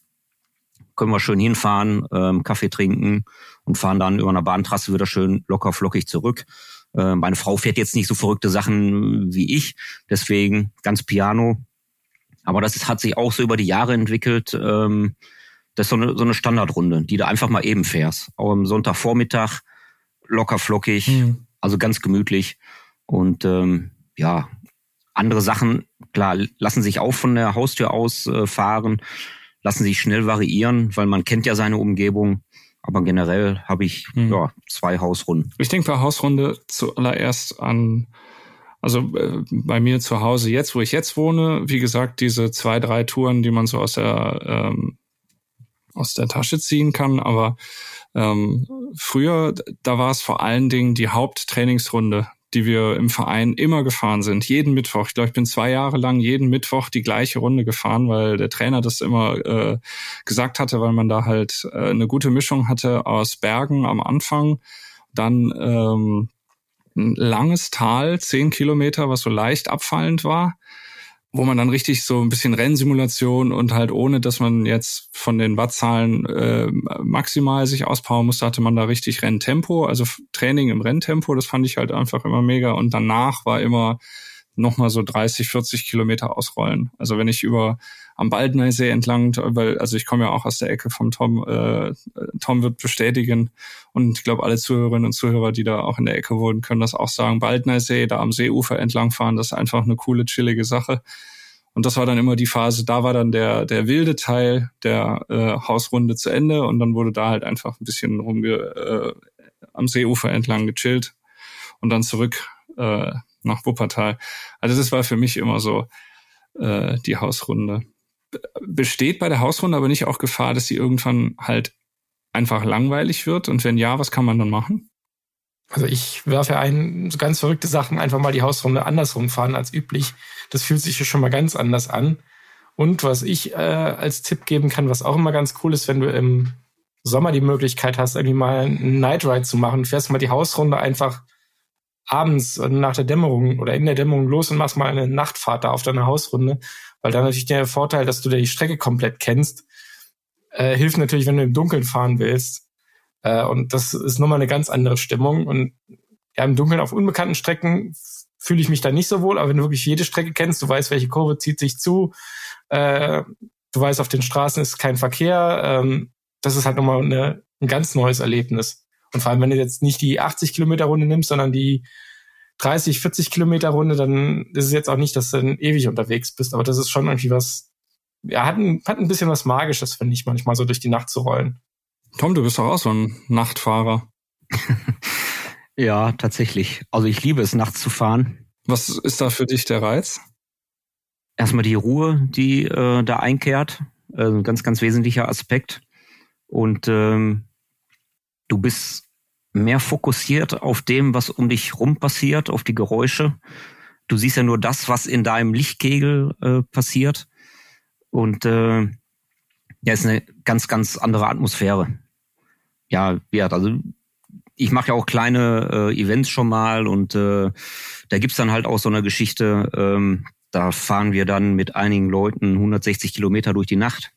S5: Können wir schön hinfahren, ähm, Kaffee trinken und fahren dann über einer Bahntrasse wieder schön locker flockig zurück. Äh, meine Frau fährt jetzt nicht so verrückte Sachen wie ich, deswegen ganz piano. Aber das ist, hat sich auch so über die Jahre entwickelt. Ähm, das ist so eine, so eine Standardrunde, die du einfach mal eben fährst. Auch am Sonntagvormittag locker flockig, mhm. also ganz gemütlich. Und ähm, ja, andere Sachen, klar, lassen sich auch von der Haustür aus äh, fahren, lassen sich schnell variieren, weil man kennt ja seine Umgebung. Aber generell habe ich mhm. ja, zwei Hausrunden.
S1: Ich denke bei Hausrunde zuallererst an, also äh, bei mir zu Hause jetzt, wo ich jetzt wohne, wie gesagt, diese zwei, drei Touren, die man so aus der ähm, aus der Tasche ziehen kann. Aber ähm, früher, da war es vor allen Dingen die Haupttrainingsrunde, die wir im Verein immer gefahren sind. Jeden Mittwoch. Ich glaube, ich bin zwei Jahre lang jeden Mittwoch die gleiche Runde gefahren, weil der Trainer das immer äh, gesagt hatte, weil man da halt äh, eine gute Mischung hatte aus Bergen am Anfang, dann ähm, ein langes Tal, zehn Kilometer, was so leicht abfallend war wo man dann richtig so ein bisschen Rennsimulation und halt ohne, dass man jetzt von den Wattzahlen äh, maximal sich auspowern musste, hatte man da richtig Renntempo, also Training im Renntempo, das fand ich halt einfach immer mega und danach war immer nochmal so 30, 40 Kilometer ausrollen. Also wenn ich über am Baldnersee entlang, weil, also ich komme ja auch aus der Ecke vom Tom, äh, Tom wird bestätigen und ich glaube, alle Zuhörerinnen und Zuhörer, die da auch in der Ecke wohnen, können das auch sagen. Baldnersee, da am Seeufer entlang fahren, das ist einfach eine coole, chillige Sache. Und das war dann immer die Phase, da war dann der, der wilde Teil der äh, Hausrunde zu Ende und dann wurde da halt einfach ein bisschen rumge, äh, am Seeufer entlang gechillt und dann zurück äh, nach Wuppertal. Also das war für mich immer so äh, die Hausrunde. Besteht bei der Hausrunde aber nicht auch Gefahr, dass sie irgendwann halt einfach langweilig wird? Und wenn ja, was kann man dann machen?
S3: Also ich werfe ein, so ganz verrückte Sachen, einfach mal die Hausrunde andersrum fahren als üblich. Das fühlt sich schon mal ganz anders an. Und was ich äh, als Tipp geben kann, was auch immer ganz cool ist, wenn du im Sommer die Möglichkeit hast, irgendwie mal einen Night Ride zu machen, fährst mal die Hausrunde einfach abends nach der Dämmerung oder in der Dämmerung los und machst mal eine Nachtfahrt da auf deiner Hausrunde, weil dann natürlich der Vorteil, dass du die Strecke komplett kennst, äh, hilft natürlich, wenn du im Dunkeln fahren willst. Äh, und das ist nochmal eine ganz andere Stimmung. Und ja, im Dunkeln auf unbekannten Strecken fühle ich mich da nicht so wohl, aber wenn du wirklich jede Strecke kennst, du weißt, welche Kurve zieht sich zu, äh, du weißt, auf den Straßen ist kein Verkehr, ähm, das ist halt nochmal eine, ein ganz neues Erlebnis. Und vor allem, wenn du jetzt nicht die 80 Kilometer Runde nimmst, sondern die 30, 40 Kilometer Runde, dann ist es jetzt auch nicht, dass du dann ewig unterwegs bist. Aber das ist schon irgendwie was, ja, hat ein, hat ein bisschen was Magisches, finde ich, manchmal so durch die Nacht zu rollen.
S1: Tom, du bist doch auch so ein Nachtfahrer.
S5: ja, tatsächlich. Also ich liebe es, nachts zu fahren.
S1: Was ist da für dich der Reiz?
S5: Erstmal die Ruhe, die äh, da einkehrt. Äh, ein ganz, ganz wesentlicher Aspekt. Und ähm, Du bist mehr fokussiert auf dem, was um dich rum passiert, auf die Geräusche. Du siehst ja nur das, was in deinem Lichtkegel äh, passiert. Und äh, ja, ist eine ganz, ganz andere Atmosphäre. Ja, ja, also ich mache ja auch kleine äh, Events schon mal und äh, da gibt's dann halt auch so eine Geschichte, ähm, da fahren wir dann mit einigen Leuten 160 Kilometer durch die Nacht.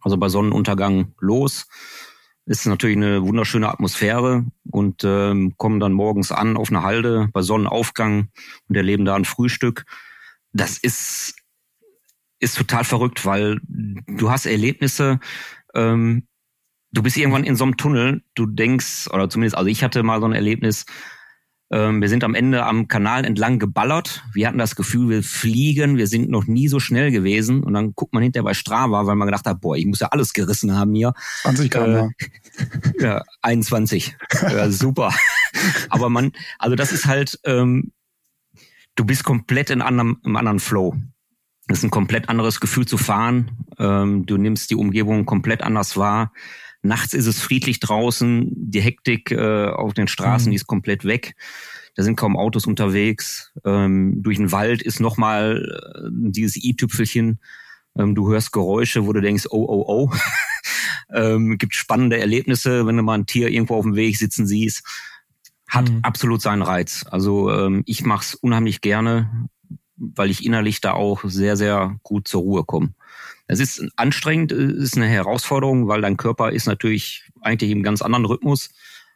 S5: Also bei Sonnenuntergang los ist natürlich eine wunderschöne Atmosphäre und ähm, kommen dann morgens an auf eine Halde bei Sonnenaufgang und erleben da ein Frühstück. Das ist ist total verrückt, weil du hast Erlebnisse. Ähm, du bist irgendwann in so einem Tunnel. Du denkst oder zumindest also ich hatte mal so ein Erlebnis. Ähm, wir sind am Ende am Kanal entlang geballert. Wir hatten das Gefühl, wir fliegen. Wir sind noch nie so schnell gewesen. Und dann guckt man hinterher bei Strava, weil man gedacht hat, boah, ich muss ja alles gerissen haben hier.
S4: 20 km.
S5: Äh, ja, 21. ja, super. Aber man, also das ist halt, ähm, du bist komplett in anderem, im anderen Flow. Das ist ein komplett anderes Gefühl zu fahren. Ähm, du nimmst die Umgebung komplett anders wahr. Nachts ist es friedlich draußen, die Hektik äh, auf den Straßen, mhm. die ist komplett weg. Da sind kaum Autos unterwegs. Ähm, durch den Wald ist nochmal äh, dieses i-Tüpfelchen. Ähm, du hörst Geräusche, wo du denkst, oh, oh, oh. ähm, gibt spannende Erlebnisse, wenn du mal ein Tier irgendwo auf dem Weg sitzen siehst. Hat mhm. absolut seinen Reiz. Also ähm, ich mache es unheimlich gerne, weil ich innerlich da auch sehr, sehr gut zur Ruhe komme. Es ist anstrengend, es ist eine Herausforderung, weil dein Körper ist natürlich eigentlich im ganz anderen Rhythmus.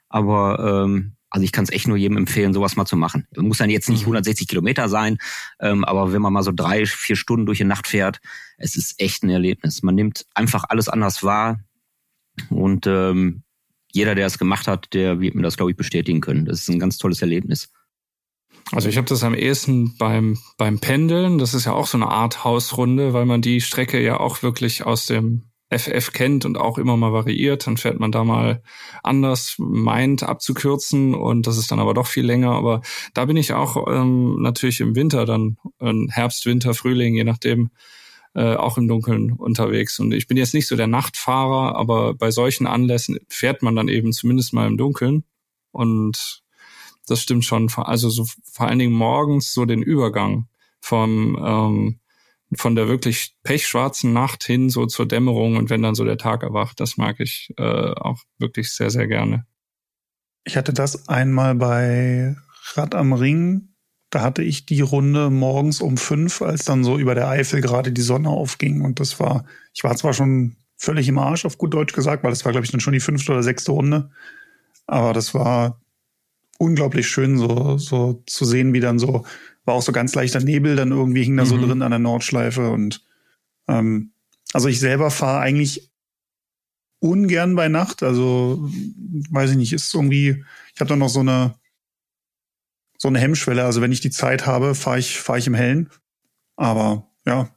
S5: Aber ähm, also ich kann es echt nur jedem empfehlen, sowas mal zu machen. Muss dann jetzt nicht 160 mhm. Kilometer sein, ähm, aber wenn man mal so drei, vier Stunden durch die Nacht fährt, es ist echt ein Erlebnis. Man nimmt einfach alles anders wahr und ähm, jeder, der es gemacht hat, der wird mir das, glaube ich, bestätigen können. Das ist ein ganz tolles Erlebnis.
S1: Also ich habe das am ehesten beim, beim Pendeln. Das ist ja auch so eine Art Hausrunde, weil man die Strecke ja auch wirklich aus dem FF kennt und auch immer mal variiert. Dann fährt man da mal anders, meint abzukürzen und das ist dann aber doch viel länger. Aber da bin ich auch ähm, natürlich im Winter dann, äh, Herbst, Winter, Frühling, je nachdem, äh, auch im Dunkeln unterwegs. Und ich bin jetzt nicht so der Nachtfahrer, aber bei solchen Anlässen fährt man dann eben zumindest mal im Dunkeln. Und das stimmt schon. Also so vor allen Dingen morgens so den Übergang vom ähm, von der wirklich pechschwarzen Nacht hin so zur Dämmerung und wenn dann so der Tag erwacht, das mag ich äh, auch wirklich sehr, sehr gerne.
S4: Ich hatte das einmal bei Rad am Ring Da hatte ich die Runde morgens um fünf, als dann so über der Eifel gerade die Sonne aufging. Und das war, ich war zwar schon völlig im Arsch, auf gut Deutsch gesagt, weil das war, glaube ich, dann schon die fünfte oder sechste Runde. Aber das war unglaublich schön, so, so zu sehen, wie dann so, war auch so ganz leichter Nebel, dann irgendwie hing da mhm. so drin an der Nordschleife. Und ähm, also ich selber fahre eigentlich ungern bei Nacht. Also, weiß ich nicht, ist irgendwie, ich habe da noch so eine so eine Hemmschwelle. Also wenn ich die Zeit habe, fahre ich, fahre ich im Hellen. Aber ja,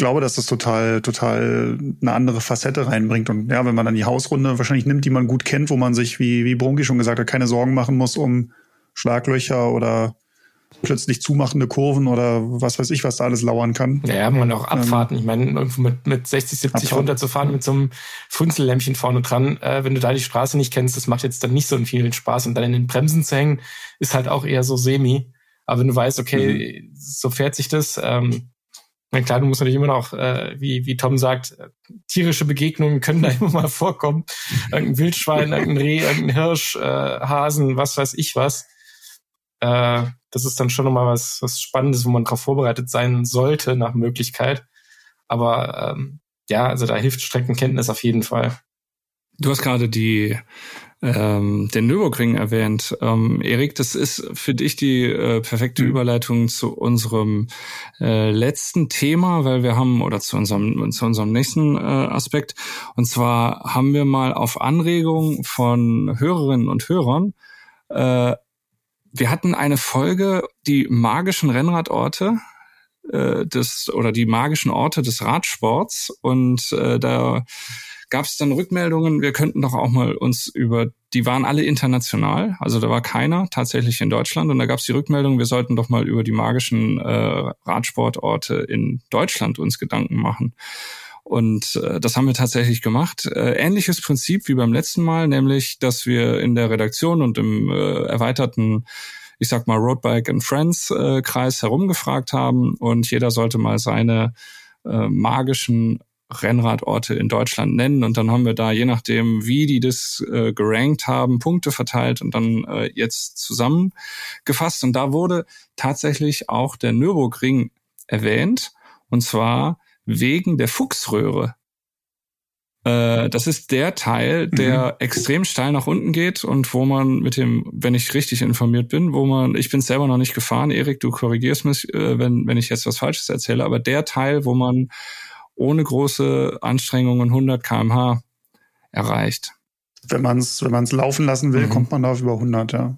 S4: glaube, dass das total, total eine andere Facette reinbringt. Und ja, wenn man dann die Hausrunde wahrscheinlich nimmt, die man gut kennt, wo man sich, wie, wie Brunki schon gesagt hat, keine Sorgen machen muss um Schlaglöcher oder plötzlich zumachende Kurven oder was weiß ich, was da alles lauern kann.
S3: Ja, man auch Abfahrten. Ähm, ich meine, irgendwo mit, mit 60, 70 Abfahrten. runterzufahren mit so einem Funzellämpchen vorne dran, äh, wenn du da die Straße nicht kennst, das macht jetzt dann nicht so vielen Spaß. Und dann in den Bremsen zu hängen, ist halt auch eher so semi. Aber wenn du weißt, okay, mhm. so fährt sich das, ähm, na klar, du musst natürlich immer noch, äh, wie, wie Tom sagt, äh, tierische Begegnungen können da immer mal vorkommen. Irgendein Wildschwein, irgendein Reh, irgendein Hirsch, äh, Hasen, was weiß ich was. Äh, das ist dann schon nochmal was, was Spannendes, wo man darauf vorbereitet sein sollte, nach Möglichkeit. Aber ähm, ja, also da hilft Streckenkenntnis auf jeden Fall.
S1: Du hast gerade die ähm, den Nürburgring erwähnt. Ähm, Erik, das ist für dich die äh, perfekte mhm. Überleitung zu unserem äh, letzten Thema, weil wir haben, oder zu unserem, zu unserem nächsten äh, Aspekt. Und zwar haben wir mal auf Anregung von Hörerinnen und Hörern äh, wir hatten eine Folge, die magischen Rennradorte äh, des oder die magischen Orte des Radsports und äh, da gab es dann Rückmeldungen, wir könnten doch auch mal uns über, die waren alle international, also da war keiner tatsächlich in Deutschland und da gab es die Rückmeldung, wir sollten doch mal über die magischen äh, Radsportorte in Deutschland uns Gedanken machen. Und äh, das haben wir tatsächlich gemacht. Äh, ähnliches Prinzip wie beim letzten Mal, nämlich, dass wir in der Redaktion und im äh, erweiterten ich sag mal, Roadbike and Friends äh, Kreis herumgefragt haben und jeder sollte mal seine äh, magischen Rennradorte in Deutschland nennen und dann haben wir da, je nachdem, wie die das äh, gerankt haben, Punkte verteilt und dann äh, jetzt zusammengefasst. Und da wurde tatsächlich auch der Nürburgring erwähnt und zwar wegen der Fuchsröhre. Äh, das ist der Teil, der mhm. extrem steil nach unten geht und wo man mit dem, wenn ich richtig informiert bin, wo man, ich bin selber noch nicht gefahren, Erik, du korrigierst mich, äh, wenn, wenn ich jetzt was Falsches erzähle, aber der Teil, wo man ohne große Anstrengungen 100 kmh erreicht.
S4: Wenn man es wenn man's laufen lassen will, mhm. kommt man da auf über 100, ja.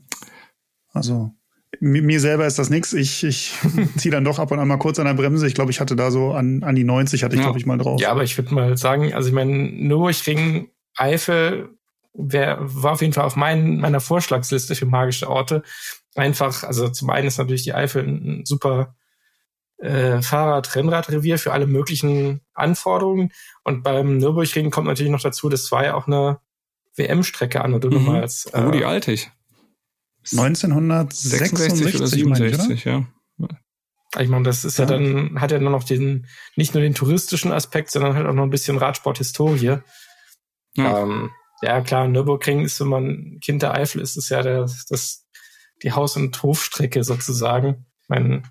S4: Also mir selber ist das nichts. Ich, ich ziehe dann doch ab und an mal kurz an der Bremse. Ich glaube, ich hatte da so an, an die 90 hatte ich, ja. glaube ich, mal drauf.
S3: Ja, aber ich würde mal sagen, also ich meine, Nürburgring, Eifel wär, war auf jeden Fall auf mein, meiner Vorschlagsliste für magische Orte. Einfach, also zum einen ist natürlich die Eifel ein, super äh, Fahrrad-Rennradrevier für alle möglichen Anforderungen. Und beim Nürburgring kommt natürlich noch dazu, das war ja auch eine WM-Strecke an und mhm. nochmal als.
S1: Äh, Rudi Altig.
S4: 1966 oder
S1: 67, ja.
S3: Ich meine, das ist ja. ja, dann, hat ja nur noch den, nicht nur den touristischen Aspekt, sondern halt auch noch ein bisschen Radsport-Historie. Ja. Ähm, ja, klar, Nürburgring ist, wenn man Kind der Eifel ist, ist ja der, das, die Haus- und Hofstrecke sozusagen. Ich meine,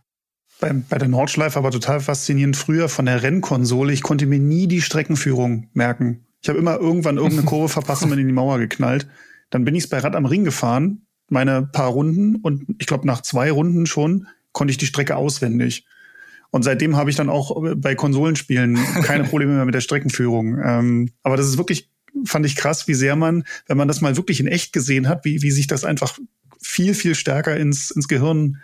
S4: bei, bei der Nordschleife aber total faszinierend. Früher von der Rennkonsole, ich konnte mir nie die Streckenführung merken. Ich habe immer irgendwann irgendeine Kurve verpasst und bin in die Mauer geknallt. Dann bin ich bei Rad am Ring gefahren meine paar Runden und ich glaube nach zwei Runden schon konnte ich die Strecke auswendig. Und seitdem habe ich dann auch bei Konsolenspielen keine Probleme mehr mit der Streckenführung. Ähm, aber das ist wirklich, fand ich krass, wie sehr man, wenn man das mal wirklich in echt gesehen hat, wie, wie sich das einfach viel, viel stärker ins, ins Gehirn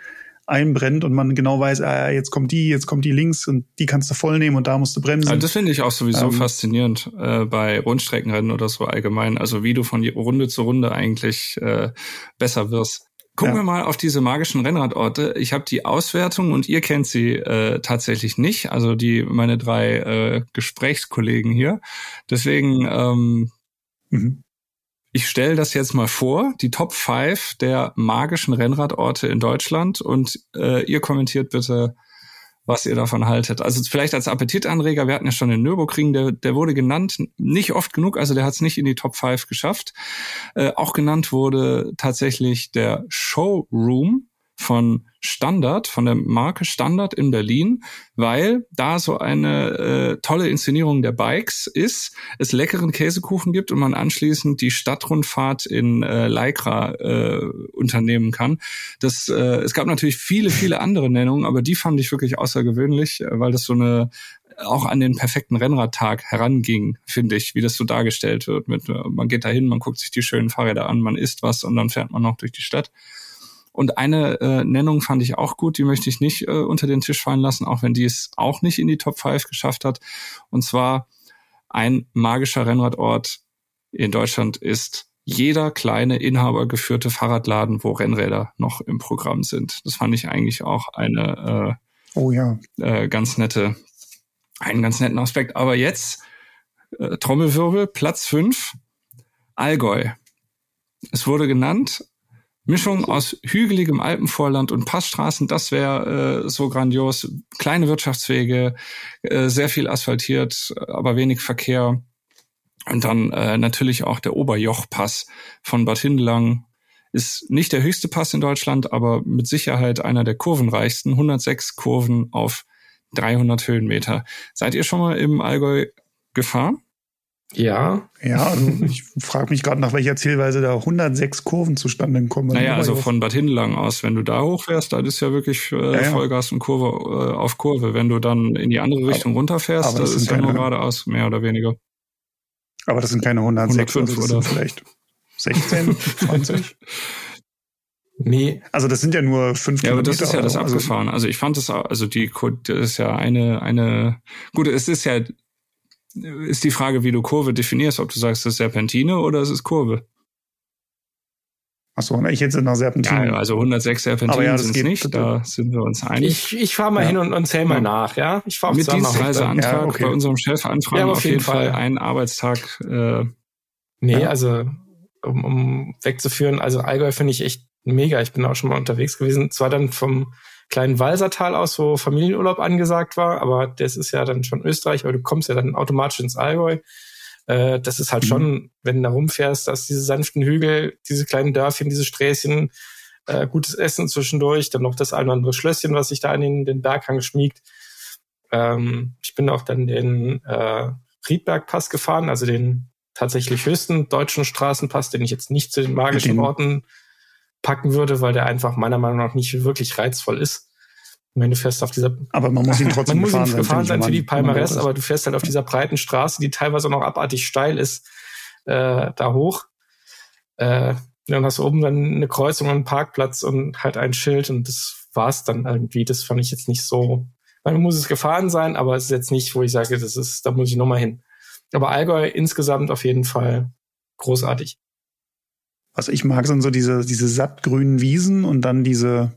S4: einbrennt und man genau weiß, ah, jetzt kommt die, jetzt kommt die links und die kannst du voll nehmen und da musst du bremsen.
S1: Also das finde ich auch sowieso ähm, faszinierend äh, bei Rundstreckenrennen oder so allgemein. Also wie du von Runde zu Runde eigentlich äh, besser wirst. Gucken ja. wir mal auf diese magischen Rennradorte. Ich habe die Auswertung und ihr kennt sie äh, tatsächlich nicht, also die meine drei äh, Gesprächskollegen hier. Deswegen ähm, mhm. Ich stelle das jetzt mal vor, die Top 5 der magischen Rennradorte in Deutschland und äh, ihr kommentiert bitte, was ihr davon haltet. Also vielleicht als Appetitanreger, wir hatten ja schon den Nürburgring, der, der wurde genannt, nicht oft genug, also der hat es nicht in die Top 5 geschafft. Äh, auch genannt wurde tatsächlich der Showroom von Standard, von der Marke Standard in Berlin, weil da so eine äh, tolle Inszenierung der Bikes ist, es leckeren Käsekuchen gibt und man anschließend die Stadtrundfahrt in äh, Lycra äh, unternehmen kann. Das, äh, es gab natürlich viele, viele andere Nennungen, aber die fand ich wirklich außergewöhnlich, äh, weil das so eine auch an den perfekten Rennradtag heranging, finde ich, wie das so dargestellt wird. Mit, äh, man geht dahin, man guckt sich die schönen Fahrräder an, man isst was und dann fährt man noch durch die Stadt. Und eine äh, Nennung fand ich auch gut, die möchte ich nicht äh, unter den Tisch fallen lassen, auch wenn die es auch nicht in die Top 5 geschafft hat. Und zwar ein magischer Rennradort in Deutschland ist jeder kleine inhabergeführte Fahrradladen, wo Rennräder noch im Programm sind. Das fand ich eigentlich auch eine
S4: äh, oh ja.
S1: äh, ganz nette einen ganz netten Aspekt. Aber jetzt, äh, Trommelwirbel, Platz fünf Allgäu. Es wurde genannt, Mischung aus hügeligem Alpenvorland und Passstraßen, das wäre äh, so grandios. Kleine Wirtschaftswege, äh, sehr viel asphaltiert, aber wenig Verkehr. Und dann äh, natürlich auch der Oberjochpass von Bad Hindelang. Ist nicht der höchste Pass in Deutschland, aber mit Sicherheit einer der kurvenreichsten. 106 Kurven auf 300 Höhenmeter. Seid ihr schon mal im Allgäu gefahren?
S3: Ja.
S4: Ja, also ich frage mich gerade, nach welcher Zielweise da 106 Kurven zustande kommen.
S1: Naja, also von Bad Hindelang aus, wenn du da hochfährst, dann ist ja wirklich äh, ja, ja. Vollgas und Kurve äh, auf Kurve. Wenn du dann in die andere Richtung aber, runterfährst, aber das, das ist ja nur geradeaus, mehr oder weniger.
S4: Aber das sind keine 106, 105 also oder vielleicht 16, 20.
S3: Nee.
S4: Also das sind ja nur fünf
S1: Ja,
S4: aber
S1: das ist ja das
S4: also
S1: abgefahren. Also ich fand das, also die, das ist ja eine, eine, gut, es ist ja, ist die Frage, wie du Kurve definierst, ob du sagst, das ist Serpentine oder es ist Kurve.
S4: Achso, ich jetzt nach Serpentine.
S1: Ja, also 106 Serpentinen ja, sind es nicht, da sind wir uns einig.
S3: Ich, ich fahre mal ja. hin und, und zähl mal ja. nach, ja? Ich
S1: fahr Mit Dienstreiseantrag ja, okay. bei unserem Chef anfragen, auf, auf jeden Fall, Fall einen Arbeitstag. Äh,
S3: nee, also um, um wegzuführen, also Allgäu finde ich echt mega. Ich bin auch schon mal unterwegs gewesen. Zwar dann vom kleinen Walsertal aus, wo Familienurlaub angesagt war, aber das ist ja dann schon Österreich, weil du kommst ja dann automatisch ins Allgäu. Äh, das ist halt mhm. schon, wenn du da rumfährst, dass diese sanften Hügel, diese kleinen Dörfchen, diese Sträßchen, äh, gutes Essen zwischendurch, dann noch das ein oder andere Schlösschen, was sich da an den, den Berghang schmiegt. Ähm, ich bin auch dann den äh, Riedbergpass gefahren, also den tatsächlich höchsten deutschen Straßenpass, den ich jetzt nicht zu den magischen Orten packen würde, weil der einfach meiner Meinung nach nicht wirklich reizvoll ist. wenn du fährst auf dieser,
S4: aber man muss ihn trotzdem
S3: man muss gefahren, ihn gefahren sein, für die Palmares, aber du fährst halt auf dieser breiten Straße, die teilweise noch abartig steil ist, äh, da hoch. Äh, dann hast du oben dann eine Kreuzung und einen Parkplatz und halt ein Schild und das war's dann irgendwie. Das fand ich jetzt nicht so. Man muss es gefahren sein, aber es ist jetzt nicht, wo ich sage, das ist, da muss ich nochmal hin. Aber Allgäu insgesamt auf jeden Fall großartig
S4: was ich mag, sind so diese, diese sattgrünen Wiesen und dann diese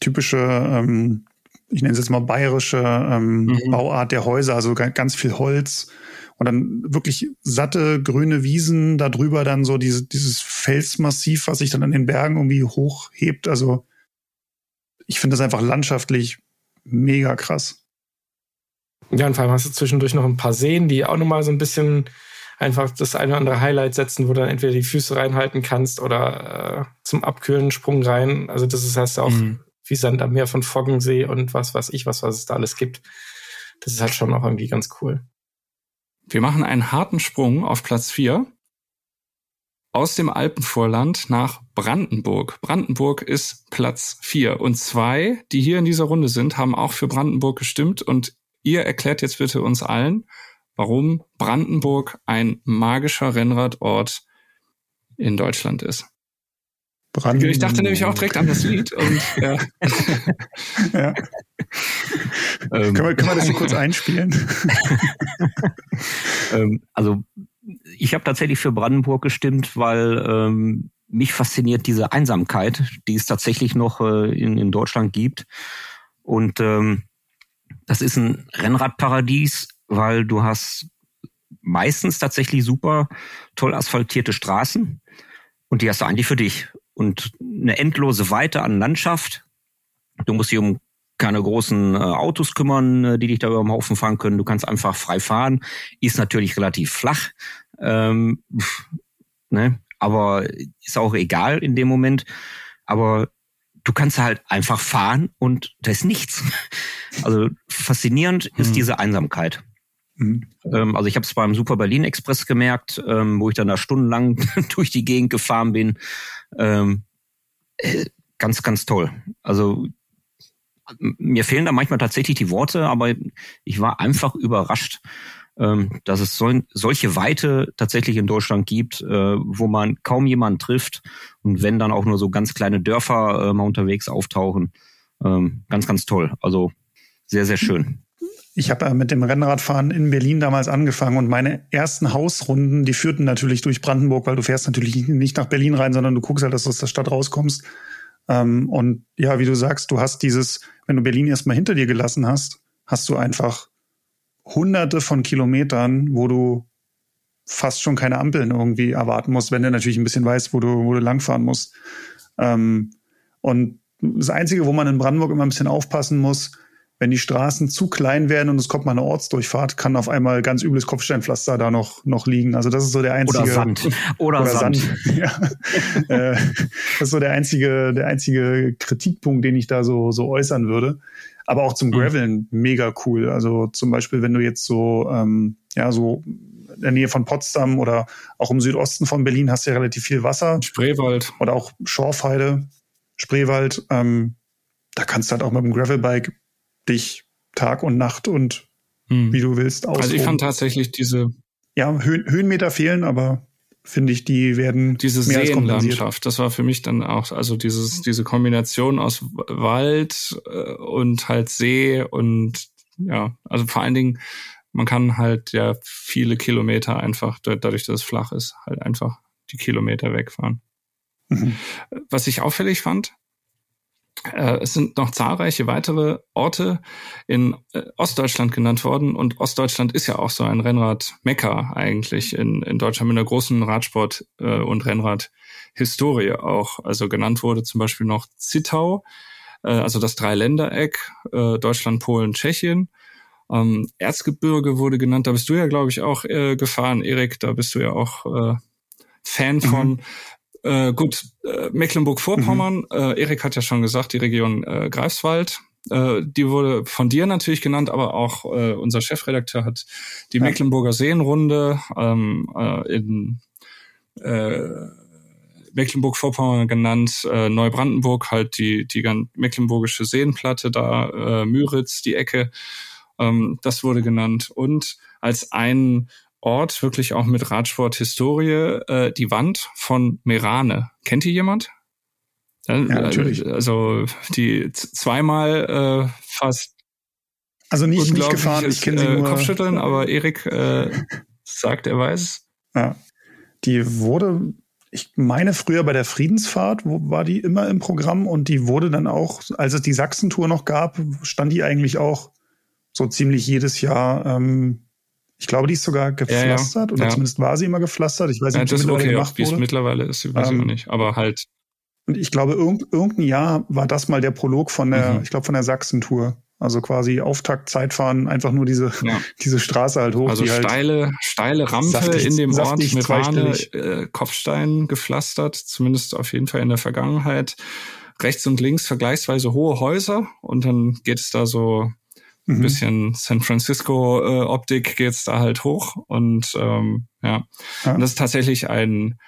S4: typische, ähm, ich nenne es jetzt mal bayerische ähm, mhm. Bauart der Häuser, also ganz viel Holz und dann wirklich satte grüne Wiesen, darüber dann so diese, dieses Felsmassiv, was sich dann an den Bergen irgendwie hochhebt. Also ich finde das einfach landschaftlich mega krass.
S3: Ja, und vor allem hast du zwischendurch noch ein paar Seen, die auch nochmal so ein bisschen einfach das eine oder andere Highlight setzen, wo du dann entweder die Füße reinhalten kannst oder äh, zum Abkühlen Sprung rein. Also das ist heißt auch mhm. wie Sand am Meer von Foggensee und was weiß ich, was, was es da alles gibt. Das ist halt schon auch irgendwie ganz cool.
S1: Wir machen einen harten Sprung auf Platz vier aus dem Alpenvorland nach Brandenburg. Brandenburg ist Platz vier und zwei, die hier in dieser Runde sind, haben auch für Brandenburg gestimmt und ihr erklärt jetzt bitte uns allen, warum Brandenburg ein magischer Rennradort in Deutschland ist. Brandenburg. Ich dachte nämlich auch direkt an das Lied. Und, ja.
S4: ja. ähm, können, wir, können wir das hier kurz einspielen?
S5: ähm, also ich habe tatsächlich für Brandenburg gestimmt, weil ähm, mich fasziniert diese Einsamkeit, die es tatsächlich noch äh, in, in Deutschland gibt. Und ähm, das ist ein Rennradparadies, weil du hast meistens tatsächlich super toll asphaltierte Straßen und die hast du eigentlich für dich. Und eine endlose Weite an Landschaft. Du musst dich um keine großen äh, Autos kümmern, äh, die dich da über den Haufen fahren können. Du kannst einfach frei fahren. Ist natürlich relativ flach. Ähm, ne? Aber ist auch egal in dem Moment. Aber du kannst halt einfach fahren und da ist nichts. Also faszinierend ist mhm. diese Einsamkeit. Mhm. Ähm, also ich habe es beim Super Berlin Express gemerkt, ähm, wo ich dann da stundenlang durch die Gegend gefahren bin. Ähm, äh, ganz, ganz toll. Also mir fehlen da manchmal tatsächlich die Worte, aber ich war einfach überrascht, dass es so, solche Weite tatsächlich in Deutschland gibt, äh, wo man kaum jemanden trifft und wenn dann auch nur so ganz kleine Dörfer äh, mal unterwegs auftauchen. Ganz, ganz toll. Also sehr, sehr schön.
S4: Ich habe äh, mit dem Rennradfahren in Berlin damals angefangen und meine ersten Hausrunden, die führten natürlich durch Brandenburg, weil du fährst natürlich nicht nach Berlin rein, sondern du guckst halt, dass du aus der Stadt rauskommst. Ähm, und ja, wie du sagst, du hast dieses, wenn du Berlin erstmal hinter dir gelassen hast, hast du einfach hunderte von Kilometern, wo du fast schon keine Ampeln irgendwie erwarten musst, wenn du natürlich ein bisschen weißt, wo du, wo du langfahren musst. Ähm, und das Einzige, wo man in Brandenburg immer ein bisschen aufpassen muss, wenn die Straßen zu klein werden und es kommt mal eine Ortsdurchfahrt, kann auf einmal ganz übles Kopfsteinpflaster da noch, noch liegen. Also das ist so der einzige.
S5: Oder Sand.
S4: Oder, oder Sand. Sand. ja. Äh, das ist so der einzige, der einzige Kritikpunkt, den ich da so, so äußern würde. Aber auch zum mhm. Graveln mega cool. Also zum Beispiel, wenn du jetzt so, ähm, ja, so in der Nähe von Potsdam oder auch im Südosten von Berlin hast du ja relativ viel Wasser.
S1: Spreewald.
S4: Oder auch Schorfheide, Spreewald. Ähm, da kannst du halt auch mit dem Gravelbike dich Tag und Nacht und hm. wie du willst
S1: aus. Also ich fand tatsächlich diese
S4: ja Höh Höhenmeter fehlen, aber finde ich, die werden
S1: diese Seenlandschaft. Das war für mich dann auch also dieses diese Kombination aus Wald äh, und halt See und ja also vor allen Dingen man kann halt ja viele Kilometer einfach dadurch, dass es flach ist, halt einfach die Kilometer wegfahren. Mhm. Was ich auffällig fand, es sind noch zahlreiche weitere Orte in äh, Ostdeutschland genannt worden und Ostdeutschland ist ja auch so ein Rennrad-Mekka eigentlich in, in Deutschland mit einer großen Radsport- äh, und Rennrad-Historie auch. Also genannt wurde zum Beispiel noch Zittau, also das Dreiländereck, Deutschland, Polen, Tschechien. Ähm, Erzgebirge wurde genannt, da bist du ja, glaube ich, auch gefahren, Erik, da bist du ja auch Fan von. Mhm. Äh, gut, äh, Mecklenburg-Vorpommern, mhm. äh, Erik hat ja schon gesagt, die Region äh, Greifswald. Äh, die wurde von dir natürlich genannt, aber auch äh, unser Chefredakteur hat die ja. Mecklenburger Seenrunde ähm, äh, in äh, Mecklenburg-Vorpommern genannt, äh, Neubrandenburg halt die, die ganz mecklenburgische Seenplatte da, äh, Müritz, die Ecke, ähm, das wurde genannt. Und als ein Ort, wirklich auch mit Radsport-Historie, äh, die Wand von Merane. Kennt ihr jemand?
S4: Ja, natürlich.
S1: Also die zweimal äh, fast.
S4: Also nicht, nicht gefahren, ich kenne sie äh, nur.
S1: Kopfschütteln, aber Erik äh, sagt, er weiß.
S4: Ja. Die wurde, ich meine früher bei der Friedensfahrt wo, war die immer im Programm und die wurde dann auch, als es die Sachsentour noch gab, stand die eigentlich auch so ziemlich jedes Jahr ähm, ich glaube, die ist sogar gepflastert ja, ja. oder ja. zumindest war sie immer gepflastert. Ich weiß nicht,
S1: ja, das okay, gemacht wie es mittlerweile ist, weiß ähm, ich nicht. Aber halt.
S4: Und ich glaube, irgend, irgendein Jahr war das mal der Prolog von der, mhm. ich glaube, von der Sachsen-Tour. Also quasi Auftakt, Zeitfahren, einfach nur diese, diese Straße halt hoch.
S1: Also
S4: halt
S1: steile, steile Rampe saftig, in dem Ort mit Rane, äh, Kopfstein gepflastert, zumindest auf jeden Fall in der Vergangenheit. Rechts und links vergleichsweise hohe Häuser und dann geht es da so ein mhm. bisschen San Francisco-Optik äh, geht's da halt hoch und ähm, ja. ja. Und das ist tatsächlich ein,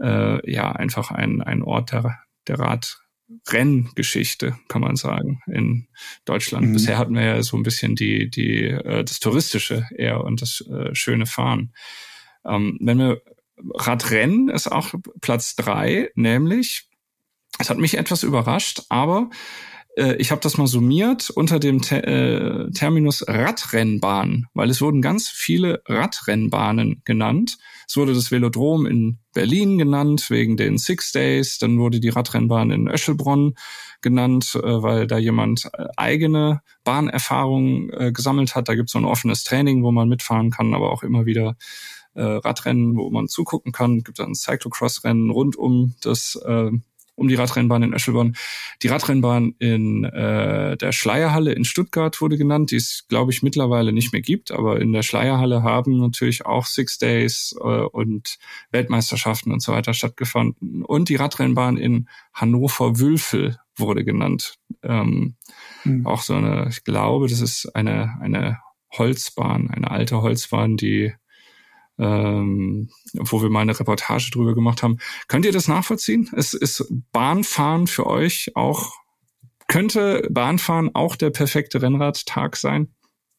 S1: äh, ja, einfach ein, ein Ort der, der Radrenngeschichte, kann man sagen, in Deutschland. Mhm. Bisher hatten wir ja so ein bisschen die, die, äh, das Touristische eher und das äh, schöne Fahren. Ähm, wenn wir Radrennen ist auch Platz drei, nämlich, es hat mich etwas überrascht, aber äh, ich habe das mal summiert unter dem Te äh, Terminus Radrennbahn, weil es wurden ganz viele Radrennbahnen genannt. Es wurde das Velodrom in Berlin genannt wegen den Six Days, dann wurde die Radrennbahn in Öschelbronn genannt, äh, weil da jemand äh, eigene Bahnerfahrungen äh, gesammelt hat. Da gibt es so ein offenes Training, wo man mitfahren kann, aber auch immer wieder äh, Radrennen, wo man zugucken kann. Gibt dann Cyclocross-Rennen rund um das äh, um die Radrennbahn in Öschelborn. Die Radrennbahn in äh, der Schleierhalle in Stuttgart wurde genannt, die es, glaube ich, mittlerweile nicht mehr gibt, aber in der Schleierhalle haben natürlich auch Six Days äh, und Weltmeisterschaften und so weiter stattgefunden. Und die Radrennbahn in Hannover-Wülfel wurde genannt. Ähm, mhm. Auch so eine, ich glaube, das ist eine, eine Holzbahn, eine alte Holzbahn, die ähm, wo wir mal eine Reportage drüber gemacht haben. Könnt ihr das nachvollziehen? Es ist Bahnfahren für euch auch, könnte Bahnfahren auch der perfekte Rennradtag sein?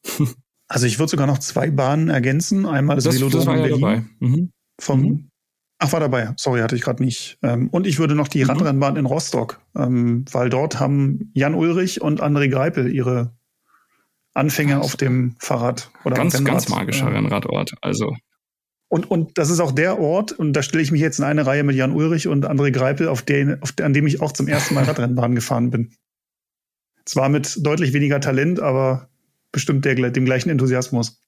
S4: Also ich würde sogar noch zwei Bahnen ergänzen. Einmal das, das Velodrom das war ja Berlin dabei. Mhm. Vom, mhm. Ach, war dabei. Sorry, hatte ich gerade nicht. Ähm, und ich würde noch die mhm. Radrennbahn in Rostock, ähm, weil dort haben Jan Ulrich und André Greipel ihre Anfänge auf dem Fahrrad
S1: oder ganz. Ganz magischer äh, Rennradort. Also
S4: und, und das ist auch der Ort, und da stelle ich mich jetzt in eine Reihe mit Jan Ulrich und André Greipel, auf den, auf, an dem ich auch zum ersten Mal Radrennbahn gefahren bin. Zwar mit deutlich weniger Talent, aber bestimmt der, dem gleichen Enthusiasmus.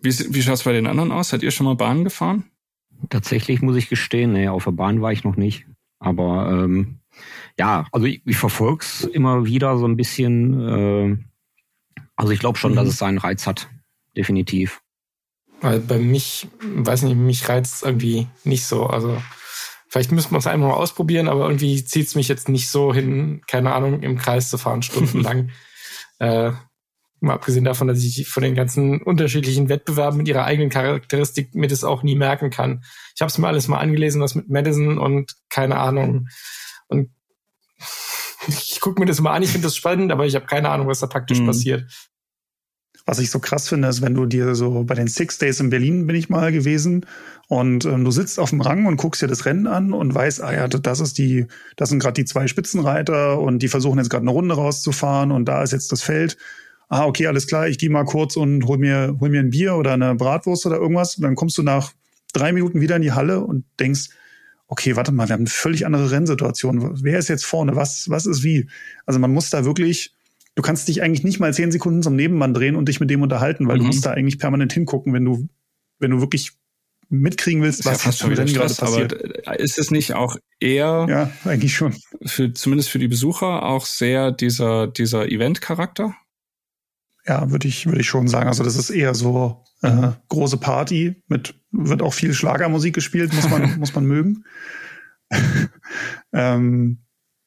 S1: Wie, wie schaut es bei den anderen aus? Seid ihr schon mal Bahn gefahren?
S5: Tatsächlich muss ich gestehen, nee, auf der Bahn war ich noch nicht. Aber ähm, ja, also ich, ich verfolge es immer wieder so ein bisschen. Äh, also ich glaube schon, mhm. dass es seinen Reiz hat. Definitiv.
S3: Weil bei mich, weiß nicht, mich reizt irgendwie nicht so. Also vielleicht müsste man es einmal mal ausprobieren, aber irgendwie zieht es mich jetzt nicht so hin, keine Ahnung, im Kreis zu fahren, stundenlang. äh, mal abgesehen davon, dass ich von den ganzen unterschiedlichen Wettbewerben mit ihrer eigenen Charakteristik mir das auch nie merken kann. Ich habe es mir alles mal angelesen, was mit Madison und keine Ahnung. Und ich gucke mir das mal an, ich finde das spannend, aber ich habe keine Ahnung, was da taktisch mhm. passiert.
S4: Was ich so krass finde, ist, wenn du dir so bei den Six Days in Berlin bin ich mal gewesen und ähm, du sitzt auf dem Rang und guckst dir das Rennen an und weißt, ah ja, das ist die, das sind gerade die zwei Spitzenreiter und die versuchen jetzt gerade eine Runde rauszufahren und da ist jetzt das Feld. Ah, okay, alles klar, ich gehe mal kurz und hol mir, hol mir ein Bier oder eine Bratwurst oder irgendwas. Und dann kommst du nach drei Minuten wieder in die Halle und denkst, okay, warte mal, wir haben eine völlig andere Rennsituation. Wer ist jetzt vorne? Was, was ist wie? Also man muss da wirklich du kannst dich eigentlich nicht mal zehn Sekunden zum Nebenmann drehen und dich mit dem unterhalten, weil mhm. du musst da eigentlich permanent hingucken, wenn du, wenn du wirklich mitkriegen willst, was ja fast schon wieder gerade passiert.
S1: Aber ist es nicht auch eher,
S4: ja, eigentlich schon,
S1: für, zumindest für die Besucher auch sehr dieser, dieser Event-Charakter?
S4: Ja, würde ich, würde ich schon sagen. Also das ist eher so äh, große Party mit, wird auch viel Schlagermusik gespielt, muss man, muss man mögen. ähm,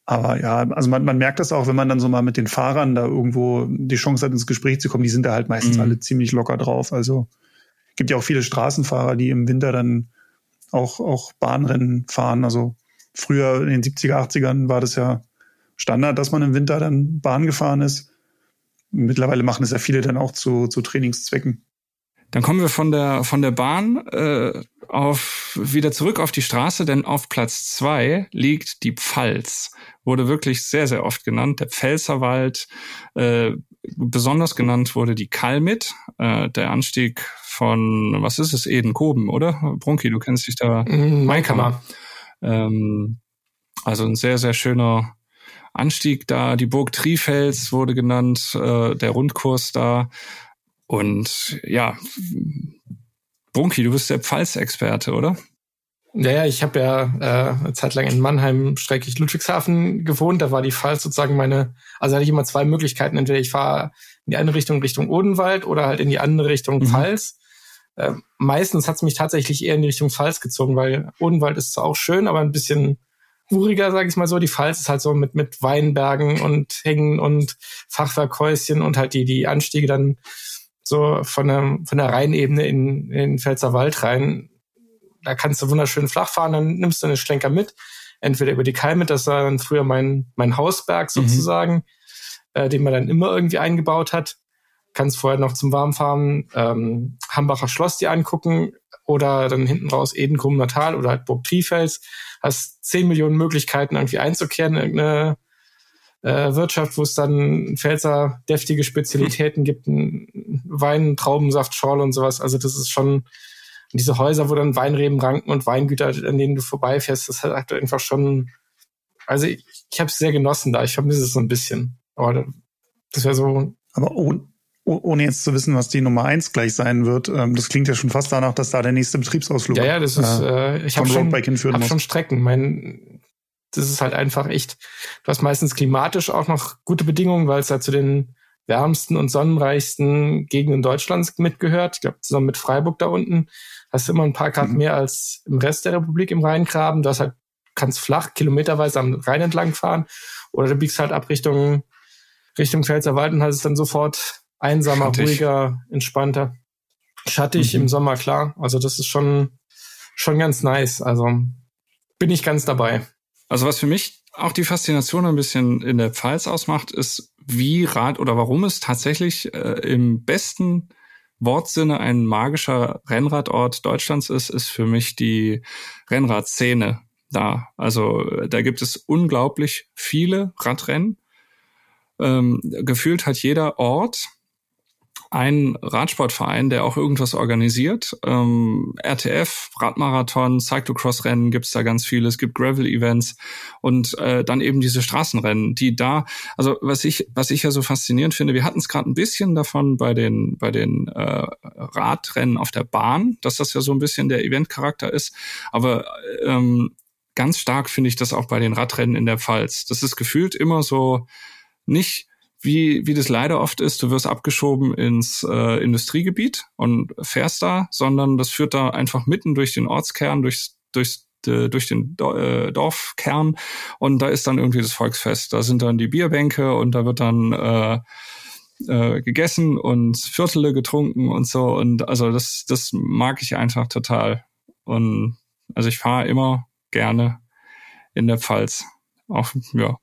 S4: aber ja, also man, man merkt das auch, wenn man dann so mal mit den Fahrern da irgendwo die Chance hat, ins Gespräch zu kommen, die sind da halt meistens mhm. alle ziemlich locker drauf. Also gibt ja auch viele Straßenfahrer, die im Winter dann auch, auch Bahnrennen fahren. Also früher in den 70er, 80ern war das ja Standard, dass man im Winter dann Bahn gefahren ist. Mittlerweile machen es ja viele dann auch zu, zu Trainingszwecken.
S1: Dann kommen wir von der von der Bahn äh, auf wieder zurück auf die Straße, denn auf Platz zwei liegt die Pfalz. Wurde wirklich sehr sehr oft genannt. Der Pfälzerwald. Äh, besonders genannt wurde die Kalmit, äh, der Anstieg von was ist es Edenkoben, oder Brunki? Du kennst dich da.
S3: Mm, Mainkammer.
S1: Ähm, also ein sehr sehr schöner Anstieg da. Die Burg Trifels wurde genannt, äh, der Rundkurs da. Und ja, Bunky, du bist der Pfalz-Experte, oder?
S3: Ja, ja, ich habe ja äh, eine Zeit lang in Mannheim, schrecklich Ludwigshafen gewohnt. Da war die Pfalz sozusagen meine, also hatte ich immer zwei Möglichkeiten. Entweder ich fahre in die eine Richtung Richtung Odenwald oder halt in die andere Richtung mhm. Pfalz. Äh, meistens hat es mich tatsächlich eher in die Richtung Pfalz gezogen, weil Odenwald ist zwar auch schön, aber ein bisschen uriger, sage ich mal so. Die Pfalz ist halt so mit mit Weinbergen und Hängen und Fachwerkhäuschen und halt die die Anstiege dann so von der, von der Rheinebene in, in den Pfälzerwald rein. Da kannst du wunderschön flach fahren, dann nimmst du eine Schlenker mit. Entweder über die Kalme, das war dann früher mein, mein Hausberg mhm. sozusagen, mhm. äh, den man dann immer irgendwie eingebaut hat. Kannst vorher noch zum Warmfahren ähm, Hambacher Schloss dir angucken oder dann hinten raus Edenkrummer Tal oder halt Burg Trifels. Hast zehn Millionen Möglichkeiten irgendwie einzukehren in irgendeine äh, Wirtschaft, wo es dann Pfälzer deftige Spezialitäten gibt, Wein, Traubensaft, Schorle und sowas. Also das ist schon diese Häuser, wo dann Weinreben ranken und Weingüter, an denen du vorbeifährst, das hat einfach schon, also ich, ich habe es sehr genossen da. Ich vermisse es so ein bisschen. Aber das wäre so.
S4: Aber ohne, ohne jetzt zu wissen, was die Nummer eins gleich sein wird, ähm, das klingt ja schon fast danach, dass da der nächste Betriebsausflug
S3: Ja, ja, das ist, äh, ich habe schon, hab schon Strecken. Mein das ist halt einfach echt, du hast meistens klimatisch auch noch gute Bedingungen, weil es halt zu den wärmsten und sonnenreichsten Gegenden Deutschlands mitgehört. Ich glaube, zusammen mit Freiburg da unten hast du immer ein paar Grad mhm. mehr als im Rest der Republik im Rheingraben. Du hast halt kannst flach kilometerweise am Rhein entlang fahren oder du biegst halt ab Richtung, Richtung Pfälzerwald und hast es dann sofort einsamer, Schattig. ruhiger, entspannter. Schattig mhm. im Sommer, klar. Also das ist schon, schon ganz nice. Also bin ich ganz dabei.
S1: Also was für mich auch die Faszination ein bisschen in der Pfalz ausmacht, ist, wie Rad oder warum es tatsächlich äh, im besten Wortsinne ein magischer Rennradort Deutschlands ist, ist für mich die Rennradszene da. Also da gibt es unglaublich viele Radrennen. Ähm, gefühlt hat jeder Ort ein Radsportverein, der auch irgendwas organisiert. Ähm, RTF, Radmarathon, Cyclocross-Rennen gibt's da ganz viele. Es gibt Gravel-Events und äh, dann eben diese Straßenrennen, die da, also was ich, was ich ja so faszinierend finde, wir hatten es gerade ein bisschen davon bei den, bei den äh, Radrennen auf der Bahn, dass das ja so ein bisschen der Eventcharakter ist. Aber ähm, ganz stark finde ich das auch bei den Radrennen in der Pfalz. Das ist gefühlt immer so nicht wie, wie das leider oft ist, du wirst abgeschoben ins äh, Industriegebiet und fährst da, sondern das führt da einfach mitten durch den Ortskern, durchs, durchs durch den äh, Dorfkern und da ist dann irgendwie das Volksfest. Da sind dann die Bierbänke und da wird dann äh, äh, gegessen und Viertele getrunken und so und also das das mag ich einfach total und also ich fahre immer gerne in der Pfalz auch ja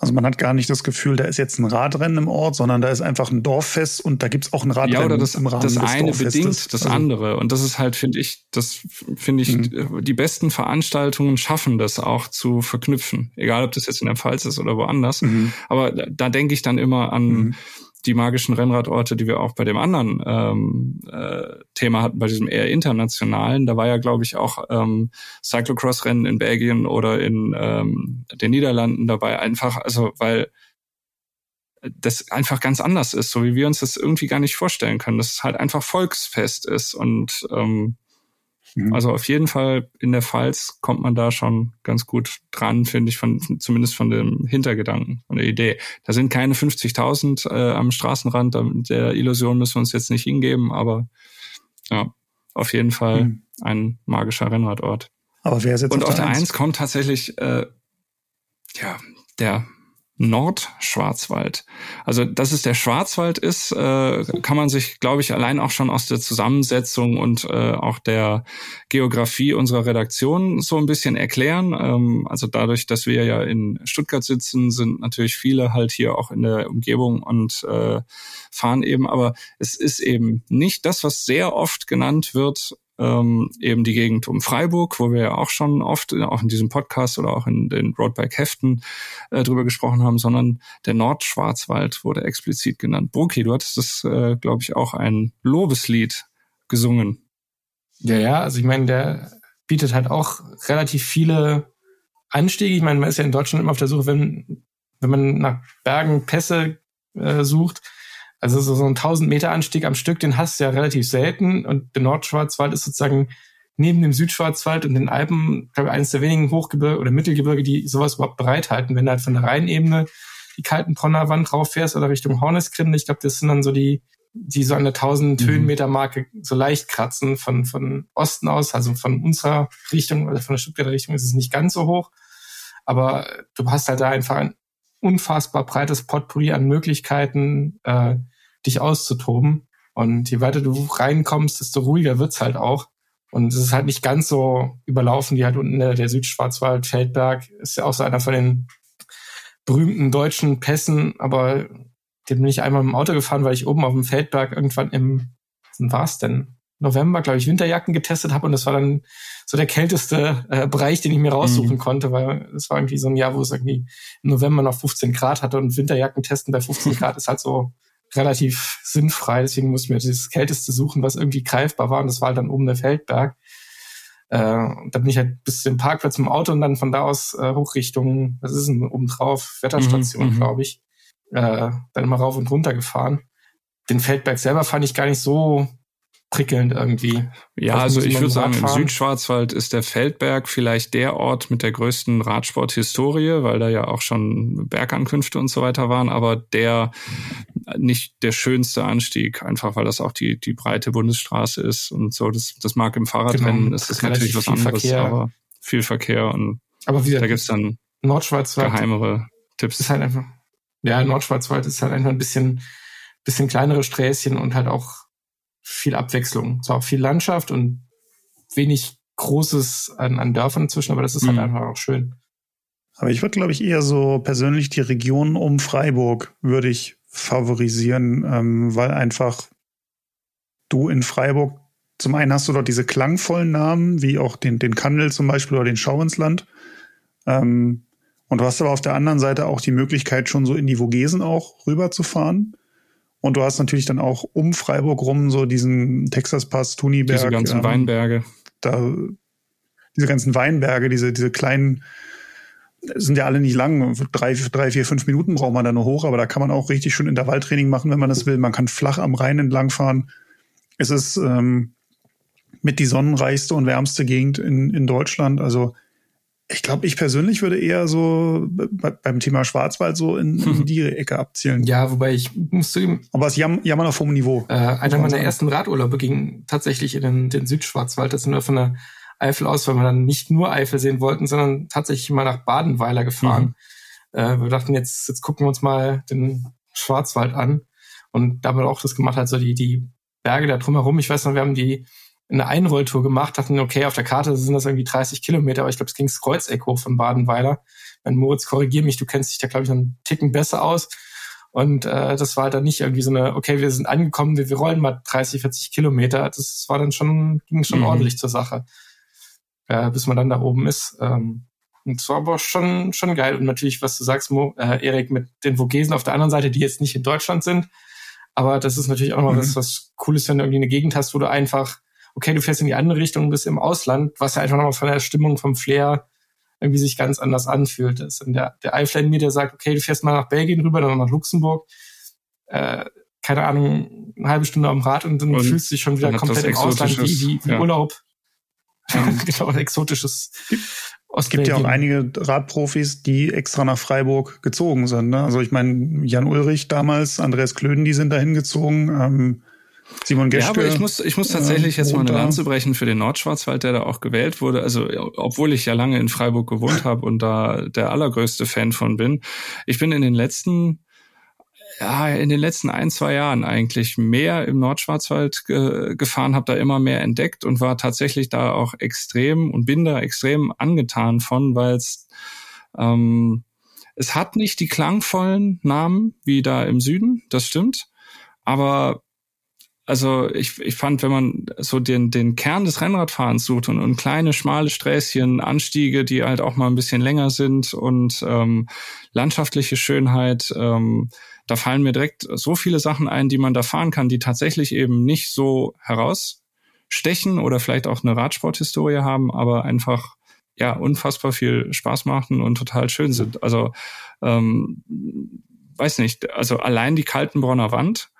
S4: also man hat gar nicht das Gefühl, da ist jetzt ein Radrennen im Ort, sondern da ist einfach ein Dorffest und da gibt's auch ein Radrennen ja, oder
S1: das,
S4: im Rahmen
S1: das
S4: des
S1: eine bedingt das also, andere. Und das ist halt, finde ich, das finde ich, mhm. die besten Veranstaltungen schaffen das auch zu verknüpfen. Egal, ob das jetzt in der Pfalz ist oder woanders. Mhm. Aber da, da denke ich dann immer an mhm die magischen Rennradorte, die wir auch bei dem anderen ähm, äh, Thema hatten, bei diesem eher internationalen. Da war ja, glaube ich, auch ähm, Cyclocross-Rennen in Belgien oder in ähm, den Niederlanden dabei. Einfach, also weil das einfach ganz anders ist, so wie wir uns das irgendwie gar nicht vorstellen können, dass es halt einfach Volksfest ist und ähm, Mhm. Also auf jeden Fall in der Pfalz kommt man da schon ganz gut dran, finde ich, von, zumindest von dem Hintergedanken, von der Idee. Da sind keine 50.000 äh, am Straßenrand, der Illusion müssen wir uns jetzt nicht hingeben, aber ja, auf jeden Fall mhm. ein magischer Rennradort.
S4: Aber wer ist jetzt
S1: Und auf der Eins kommt tatsächlich äh, ja der Nordschwarzwald. Also, dass es der Schwarzwald ist, äh, kann man sich, glaube ich, allein auch schon aus der Zusammensetzung und äh, auch der Geografie unserer Redaktion so ein bisschen erklären. Ähm, also dadurch, dass wir ja in Stuttgart sitzen, sind natürlich viele halt hier auch in der Umgebung und äh, fahren eben. Aber es ist eben nicht das, was sehr oft genannt wird, ähm, eben die Gegend um Freiburg, wo wir ja auch schon oft, auch in diesem Podcast oder auch in den Roadbike-Heften äh, drüber gesprochen haben, sondern der Nordschwarzwald wurde explizit genannt. Bruki, du hattest das, äh, glaube ich, auch ein Lobeslied gesungen.
S3: Ja, ja, also ich meine, der bietet halt auch relativ viele Anstiege. Ich meine, man ist ja in Deutschland immer auf der Suche, wenn, wenn man nach Bergen, Pässe äh, sucht, also so, so ein 1000 Meter Anstieg am Stück, den hast du ja relativ selten. Und der Nordschwarzwald ist sozusagen neben dem Südschwarzwald und den Alpen, glaube ich, eines der wenigen Hochgebirge oder Mittelgebirge, die sowas überhaupt bereithalten. Wenn du halt von der Rheinebene die kalten Wand rauf fährst oder Richtung Hornisgrinde, ich glaube, das sind dann so die, die so an der 1000 mhm. Höhenmeter Marke so leicht kratzen von, von Osten aus, also von unserer Richtung oder von der Stuttgarter Richtung ist es nicht ganz so hoch. Aber du hast halt da einfach ein unfassbar breites Potpourri an Möglichkeiten, äh, dich auszutoben. Und je weiter du reinkommst, desto ruhiger wird's halt auch. Und es ist halt nicht ganz so überlaufen wie halt unten der, der Südschwarzwald, Feldberg. Ist ja auch so einer von den berühmten deutschen Pässen, aber den bin ich einmal dem Auto gefahren, weil ich oben auf dem Feldberg irgendwann im, wann war's denn? November, glaube ich, Winterjacken getestet habe und das war dann so der kälteste äh, Bereich, den ich mir raussuchen mhm. konnte, weil es war irgendwie so ein Jahr, wo es irgendwie im November noch 15 Grad hatte und Winterjacken testen bei 15 Grad ist halt so relativ sinnfrei. Deswegen musste ich mir das kälteste suchen, was irgendwie greifbar war und das war halt dann oben der Feldberg. Äh, da bin ich halt bis zum Parkplatz im Auto und dann von da aus äh, hoch Richtung, was ist denn oben drauf, Wetterstation, mhm, mhm. glaube ich, äh, dann immer rauf und runter gefahren. Den Feldberg selber fand ich gar nicht so prickelnd irgendwie.
S1: Ja, also ich würde sagen, im Südschwarzwald ist der Feldberg vielleicht der Ort mit der größten Radsport-Historie, weil da ja auch schon Bergankünfte und so weiter waren, aber der nicht der schönste Anstieg, einfach weil das auch die, die breite Bundesstraße ist und so. Das, das mag im Fahrradrennen, genau, ist das natürlich was anderes, Verkehr. aber viel Verkehr und
S3: Aber wie
S1: da gibt's dann
S3: Nordschwarzwald
S1: geheimere Tipps.
S3: ist halt einfach, ja, Nordschwarzwald ist halt einfach ein bisschen, bisschen kleinere Sträßchen und halt auch viel Abwechslung. Zwar auch viel Landschaft und wenig Großes an, an Dörfern zwischen, aber das ist halt
S1: Mhm.
S3: einfach auch schön.
S4: Aber ich würde, glaube ich, eher so persönlich die Region um Freiburg würde ich favorisieren, ähm, weil einfach du in Freiburg, zum einen hast du dort diese klangvollen Namen, wie auch den, den Kandel zum Beispiel oder den Schau ins Land. Ähm, und du hast aber auf der anderen Seite auch die Möglichkeit, schon so in die Vogesen auch rüberzufahren. Und du hast natürlich dann auch um Freiburg rum so diesen Texas-Pass, Tuniberg.
S1: Diese ganzen
S4: ähm,
S1: Weinberge.
S4: da diese ganzen Weinberge, diese, diese kleinen, sind ja alle nicht lang. Drei, drei, vier, fünf Minuten braucht man da nur hoch, aber da kann man auch richtig schön Intervalltraining machen, wenn man das will. Man kann flach am Rhein entlangfahren. Es ist ähm, mit die sonnenreichste und wärmste Gegend in, in Deutschland. Also ich glaube, ich persönlich würde eher so bei, beim Thema Schwarzwald so in, in die Ecke abzielen.
S3: Ja, wobei ich muss zugeben,
S4: Aber es jam, jammern auf hohem Niveau.
S3: äh, einer meiner
S4: sagen.
S3: ersten Radurlaube ging tatsächlich in den, den Südschwarzwald. Das sind wir von der Eifel aus, weil wir dann nicht nur Eifel sehen wollten, sondern tatsächlich mal nach Badenweiler gefahren. Äh, wir dachten, jetzt, jetzt gucken wir uns mal den Schwarzwald an. Und da haben wir auch das gemacht, also die, die Berge da drumherum. Ich weiß noch, wir haben die eine Einrolltour gemacht, dachten, okay, auf der Karte sind das irgendwie 30 Kilometer, aber ich glaube, es ging das Kreuzeck hoch von Badenweiler. Wenn Moritz, korrigier mich, du kennst dich da, glaube ich, noch einen Ticken besser aus. Und äh, das war dann nicht irgendwie so eine, okay, wir sind angekommen, wir, wir rollen mal 30, 40 Kilometer. Das war dann schon, ging schon
S1: Mhm.
S3: ordentlich zur Sache, äh, bis man dann da oben ist. Ähm, und es war aber schon, schon geil. Und natürlich, was du sagst, Mo, äh, Erik, mit den Vogesen auf der anderen Seite, die jetzt nicht in Deutschland sind. Aber das ist natürlich auch noch
S4: Mhm.
S3: was, was cool ist, wenn du irgendwie eine Gegend hast, wo du einfach, okay, du fährst in die andere Richtung und bist im Ausland, was ja einfach nochmal von der Stimmung, vom Flair irgendwie sich ganz anders anfühlt. Das ist dann der, der Eifler in mir, der sagt, okay, du fährst mal nach Belgien rüber, dann nach Luxemburg, äh, keine Ahnung, eine halbe Stunde am Rad und dann
S1: Und
S3: fühlst du dich schon wieder komplett im Ausland wie, wie,
S1: ja.
S3: Urlaub. genau, exotisches
S4: Es gibt ja auch einige Radprofis, die extra nach Freiburg gezogen sind. Ne? Also ich meine, Jan Ulrich damals, Andreas Klöden, die sind dahin gezogen. Ähm, Simon Geschke.
S1: Ja, aber ich muss, ich muss tatsächlich
S4: äh,
S1: jetzt mal eine. Lanze brechen für den Nordschwarzwald, der da auch gewählt wurde. Also, obwohl ich ja lange in Freiburg gewohnt habe und da der allergrößte Fan von bin. Ich bin in den letzten, ja, in den letzten ein, zwei Jahren eigentlich mehr im Nordschwarzwald ge gefahren, habe da immer mehr entdeckt und war tatsächlich da auch extrem und bin da extrem angetan von, weil es ähm, es hat nicht die klangvollen Namen wie da im Süden, das stimmt. Aber also ich, ich fand, wenn man so den, den Kern des Rennradfahrens sucht und, und kleine, schmale Sträßchen, Anstiege, die halt auch mal ein bisschen länger sind und ähm, landschaftliche Schönheit, ähm, da fallen mir direkt so viele Sachen ein, die man da fahren kann, die tatsächlich eben nicht so herausstechen oder vielleicht auch eine Radsporthistorie haben, aber einfach ja unfassbar viel Spaß machen und total schön sind. Also ähm, weiß nicht, also allein die Kaltenbronner Wand,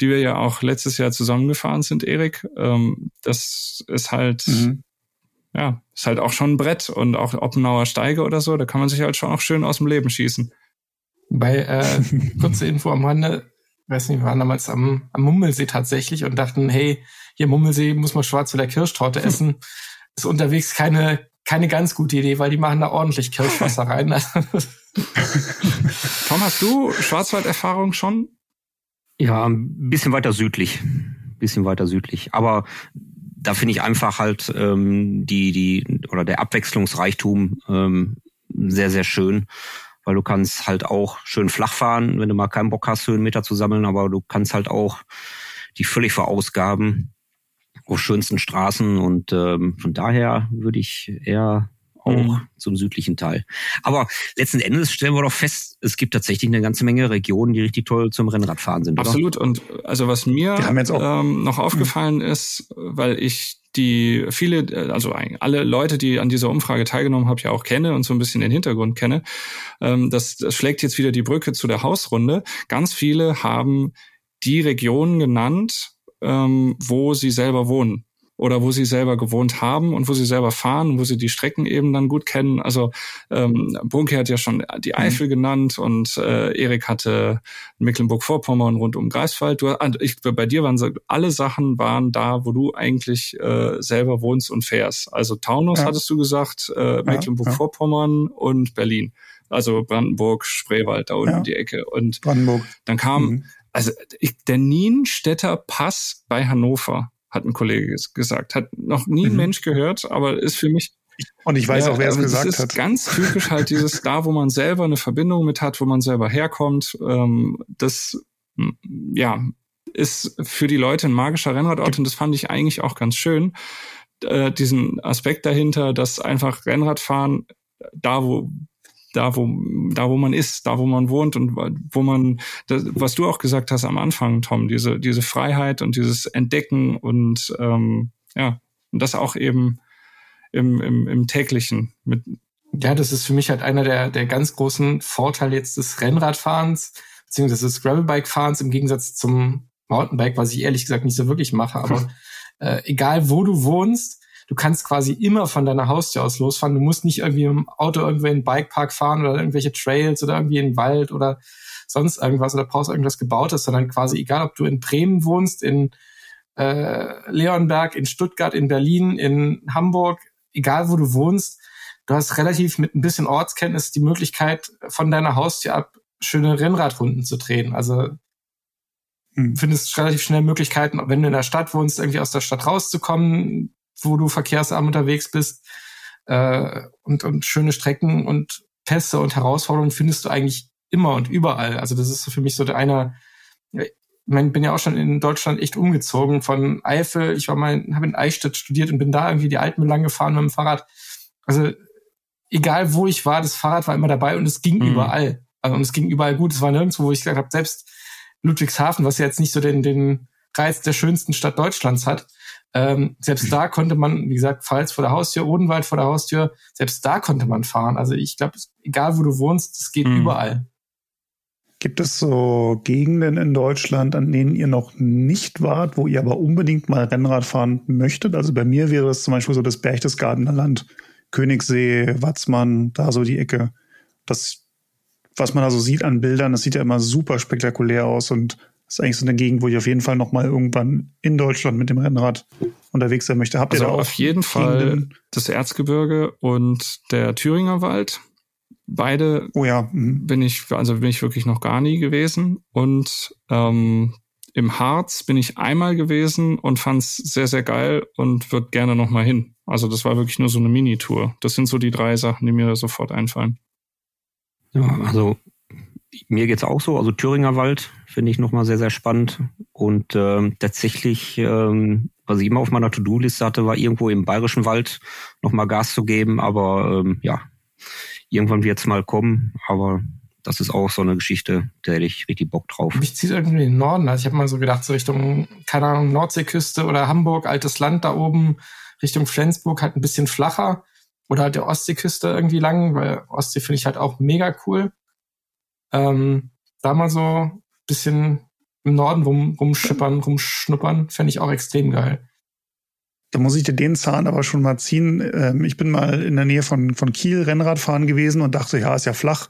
S1: die wir ja auch letztes Jahr zusammengefahren sind, Erik, ähm, das ist halt,
S4: Mhm.
S1: ja, ist halt auch schon ein Brett und auch Oppenauer Steige oder so, da kann man sich halt schon auch schön aus dem Leben schießen.
S3: Bei äh, kurze Info am Rande, weiß nicht, wir waren damals am, am Mummelsee tatsächlich und dachten, hey, hier Mummelsee muss man Schwarzwälder Kirschtorte essen. Ist unterwegs keine keine ganz gute Idee, weil die machen da ordentlich Kirschwasser rein.
S1: Tom, hast du Schwarzwalderfahrung schon?
S5: Ja, ein bisschen weiter südlich. Bisschen weiter südlich. Aber da finde ich einfach halt ähm, die, die, oder der Abwechslungsreichtum ähm, sehr, sehr schön. Weil du kannst halt auch schön flach fahren, wenn du mal keinen Bock hast, Höhenmeter zu sammeln, aber du kannst halt auch die völlig verausgaben auf schönsten Straßen und ähm, von daher würde ich eher auch
S1: Mhm.
S5: zum südlichen Teil. Aber letzten Endes stellen wir doch fest, es gibt tatsächlich eine ganze Menge Regionen, die richtig toll zum Rennradfahren sind. Oder?
S1: Absolut. Und also was mir
S4: Wir haben jetzt auch-
S1: ähm, noch aufgefallen ist, weil ich die viele, also eigentlich alle Leute, die an dieser Umfrage teilgenommen haben, ja auch kenne und so ein bisschen den Hintergrund kenne, ähm, das, das schlägt jetzt wieder die Brücke zu der Hausrunde. Ganz viele haben die Regionen genannt, ähm, wo sie selber wohnen. Oder wo sie selber gewohnt haben und wo sie selber fahren wo sie die Strecken eben dann gut kennen. Also ähm, Bunke hat ja schon die mhm. Eifel mhm. genannt und äh, Erik hatte Mecklenburg-Vorpommern rund um Greifswald. Du, ah, ich, bei dir waren alle Sachen waren da, wo du eigentlich äh, selber wohnst und fährst. Also Taunus ja. hattest du gesagt, äh, Mecklenburg-Vorpommern ja. und Berlin. Also Brandenburg, Spreewald da unten ja. die Ecke. Und
S4: Brandenburg.
S1: dann kam, mhm. also ich, der Nienstädter Pass bei Hannover hat ein Kollege gesagt. Hat noch nie ein mhm. Mensch gehört, aber ist für mich.
S4: Und ich weiß ja, auch, wer es gesagt hat. Das ist
S1: ganz typisch halt dieses da, wo man selber eine Verbindung mit hat, wo man selber herkommt. Ähm, das, ja, ist für die Leute ein magischer Rennradort und das fand ich eigentlich auch ganz schön. Äh, diesen Aspekt dahinter, dass einfach Rennradfahren da, wo da wo da wo man ist, da wo man wohnt und wo man das, was du auch gesagt hast am Anfang, Tom, diese diese Freiheit und dieses Entdecken und ähm, ja und das auch eben im, im, im täglichen mit
S3: ja, das ist für mich halt einer der, der ganz großen Vorteile jetzt des Rennradfahrens, beziehungsweise des Gravelbike-Fahrens im Gegensatz zum Mountainbike, was ich ehrlich gesagt nicht so wirklich mache. Aber äh, egal wo du wohnst, du kannst quasi immer von deiner Haustür aus losfahren. Du musst nicht irgendwie im Auto irgendwo in den Bikepark fahren oder irgendwelche Trails oder irgendwie in den Wald oder sonst irgendwas oder brauchst irgendwas Gebautes, sondern quasi egal, ob du in Bremen wohnst, in äh, Leonberg, in Stuttgart, in Berlin, in Hamburg, egal wo du wohnst, du hast relativ mit ein bisschen Ortskenntnis die Möglichkeit, von deiner Haustür ab schöne Rennradrunden zu drehen. Also hm. findest relativ schnell Möglichkeiten, wenn du in der Stadt wohnst, irgendwie aus der Stadt rauszukommen, wo du verkehrsarm unterwegs bist. Äh, und, und schöne Strecken und Teste und Herausforderungen findest du eigentlich immer und überall. Also das ist für mich so der einer, ich mein, bin ja auch schon in Deutschland echt umgezogen von Eifel. Ich war mal, habe in Eichstätt studiert und bin da irgendwie die Alpen lang gefahren mit dem Fahrrad. Also egal wo ich war, das Fahrrad war immer dabei und es ging mhm. überall. Also und es ging überall gut. Es war nirgendwo, wo ich gesagt habe, selbst Ludwigshafen, was ja jetzt nicht so den, den Reiz der schönsten Stadt Deutschlands hat, ähm, selbst da konnte man, wie gesagt, Pfalz vor der Haustür, Odenwald vor der Haustür, selbst da konnte man fahren. Also ich glaube, egal wo du wohnst, es geht mhm. überall.
S4: Gibt es so Gegenden in Deutschland, an denen ihr noch nicht wart, wo ihr aber unbedingt mal Rennrad fahren möchtet? Also bei mir wäre es zum Beispiel so das Berchtesgadener Land, Königssee, Watzmann, da so die Ecke. Das, was man da so sieht an Bildern, das sieht ja immer super spektakulär aus und das ist eigentlich so eine Gegend, wo ich auf jeden Fall noch mal irgendwann in Deutschland mit dem Rennrad unterwegs sein möchte. Habt
S1: also
S4: ihr da
S1: auf jeden Fall das Erzgebirge und der Thüringer Wald. Beide
S4: oh ja. Mhm.
S1: bin ich, also bin ich wirklich noch gar nie gewesen. Und ähm, im Harz bin ich einmal gewesen und fand es sehr, sehr geil und würde gerne noch mal hin. Also das war wirklich nur so eine Mini-Tour. Das sind so die drei Sachen, die mir sofort einfallen.
S5: Ja, also mir geht's auch so. Also Thüringer Wald finde ich nochmal sehr, sehr spannend. Und ähm, tatsächlich, ähm, was ich immer auf meiner To-Do-Liste hatte, war irgendwo im Bayerischen Wald nochmal Gas zu geben. Aber ähm, ja, irgendwann wird's mal kommen. Aber das ist auch so eine Geschichte, da hätte ich richtig Bock drauf.
S3: Mich zieht irgendwie in den Norden. Also ich habe mal so gedacht, so Richtung, keine Ahnung, Nordseeküste oder Hamburg, altes Land da oben, Richtung Flensburg halt ein bisschen flacher. Oder halt der Ostseeküste irgendwie lang, weil Ostsee finde ich halt auch mega cool. Ähm, da mal so ein bisschen im Norden rum, rumschippern, rumschnuppern, fände ich auch extrem geil.
S4: Da muss ich dir den Zahn aber schon mal ziehen. Ähm, ich bin mal in der Nähe von, von Kiel Rennradfahren gewesen und dachte, ja, ist ja flach.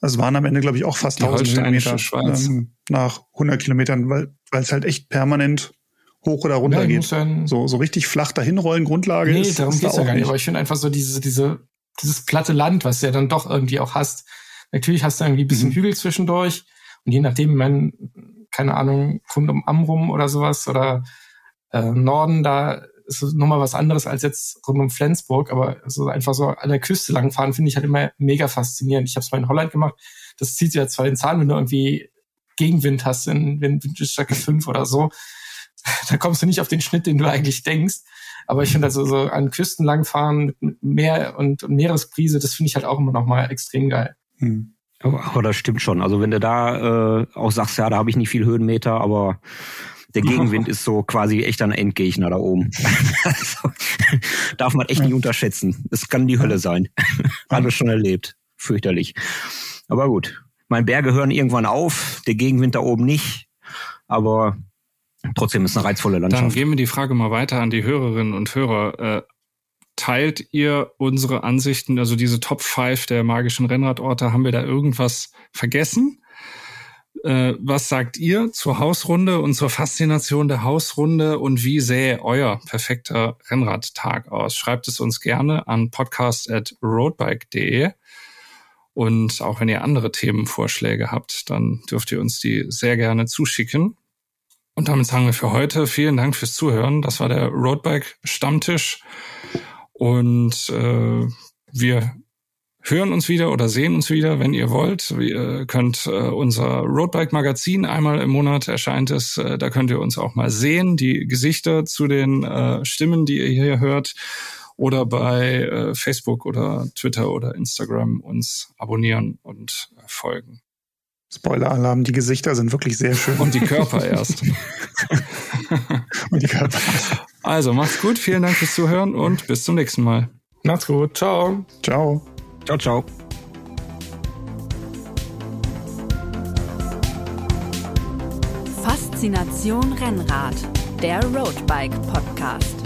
S4: Es waren am Ende, glaube ich, auch fast 1000 Kilometer ähm, nach 100 Kilometern, weil es halt echt permanent hoch oder runter ja, geht. So, so richtig flach dahinrollen, Grundlage
S3: nee,
S4: ist.
S3: Nee, darum geht's ja gar nicht. Aber ich finde einfach so diese, diese, dieses platte Land, was du ja dann doch irgendwie auch hast, Natürlich hast du irgendwie ein bisschen mhm. Hügel zwischendurch und je nachdem, mein, keine Ahnung, rund um Amrum oder sowas oder äh, Norden, da ist es nochmal was anderes als jetzt rund um Flensburg, aber so einfach so an der Küste langfahren finde ich halt immer mega faszinierend. Ich habe es mal in Holland gemacht, das zieht sich ja zwar den Zahn, wenn du irgendwie Gegenwind hast in Windstärke 5 oder so, da kommst du nicht auf den Schnitt, den du eigentlich denkst. Aber ich finde also so an Küsten langfahren mit Meer und Meeresbrise, das finde ich halt auch immer noch mal extrem geil.
S5: Hm. Aber, aber das stimmt schon. Also wenn du da äh, auch sagst, ja, da habe ich nicht viel Höhenmeter, aber der Gegenwind ist so quasi echt ein Endgegner da oben. also, darf man echt ja. nicht unterschätzen. Es kann die Hölle sein. Alles schon erlebt. Fürchterlich. Aber gut. Meine Berge hören irgendwann auf, der Gegenwind da oben nicht. Aber trotzdem ist eine reizvolle Landschaft.
S1: Dann geben wir die Frage mal weiter an die Hörerinnen und Hörer. Teilt ihr unsere Ansichten, also diese Top 5 der magischen Rennradorte, haben wir da irgendwas vergessen? Äh, was sagt ihr zur Hausrunde und zur Faszination der Hausrunde und wie sähe euer perfekter Rennradtag aus? Schreibt es uns gerne an podcast@roadbike.de. Und auch wenn ihr andere Themenvorschläge habt, dann dürft ihr uns die sehr gerne zuschicken. Und damit sagen wir für heute vielen Dank fürs Zuhören. Das war der Roadbike Stammtisch. Und äh, wir hören uns wieder oder sehen uns wieder, wenn ihr wollt. Ihr könnt äh, unser Roadbike Magazin einmal im Monat erscheint es. Äh, da könnt ihr uns auch mal sehen, die Gesichter zu den äh, Stimmen, die ihr hier hört. Oder bei äh, Facebook oder Twitter oder Instagram uns abonnieren und äh, folgen.
S4: Spoiler-Alarm, die Gesichter sind wirklich sehr schön.
S1: Und die Körper erst. und die Körper. Also macht's gut, vielen Dank fürs Zuhören und bis zum nächsten Mal.
S3: Macht's gut, ciao.
S4: Ciao.
S5: Ciao, ciao.
S2: Faszination Rennrad, der Roadbike Podcast.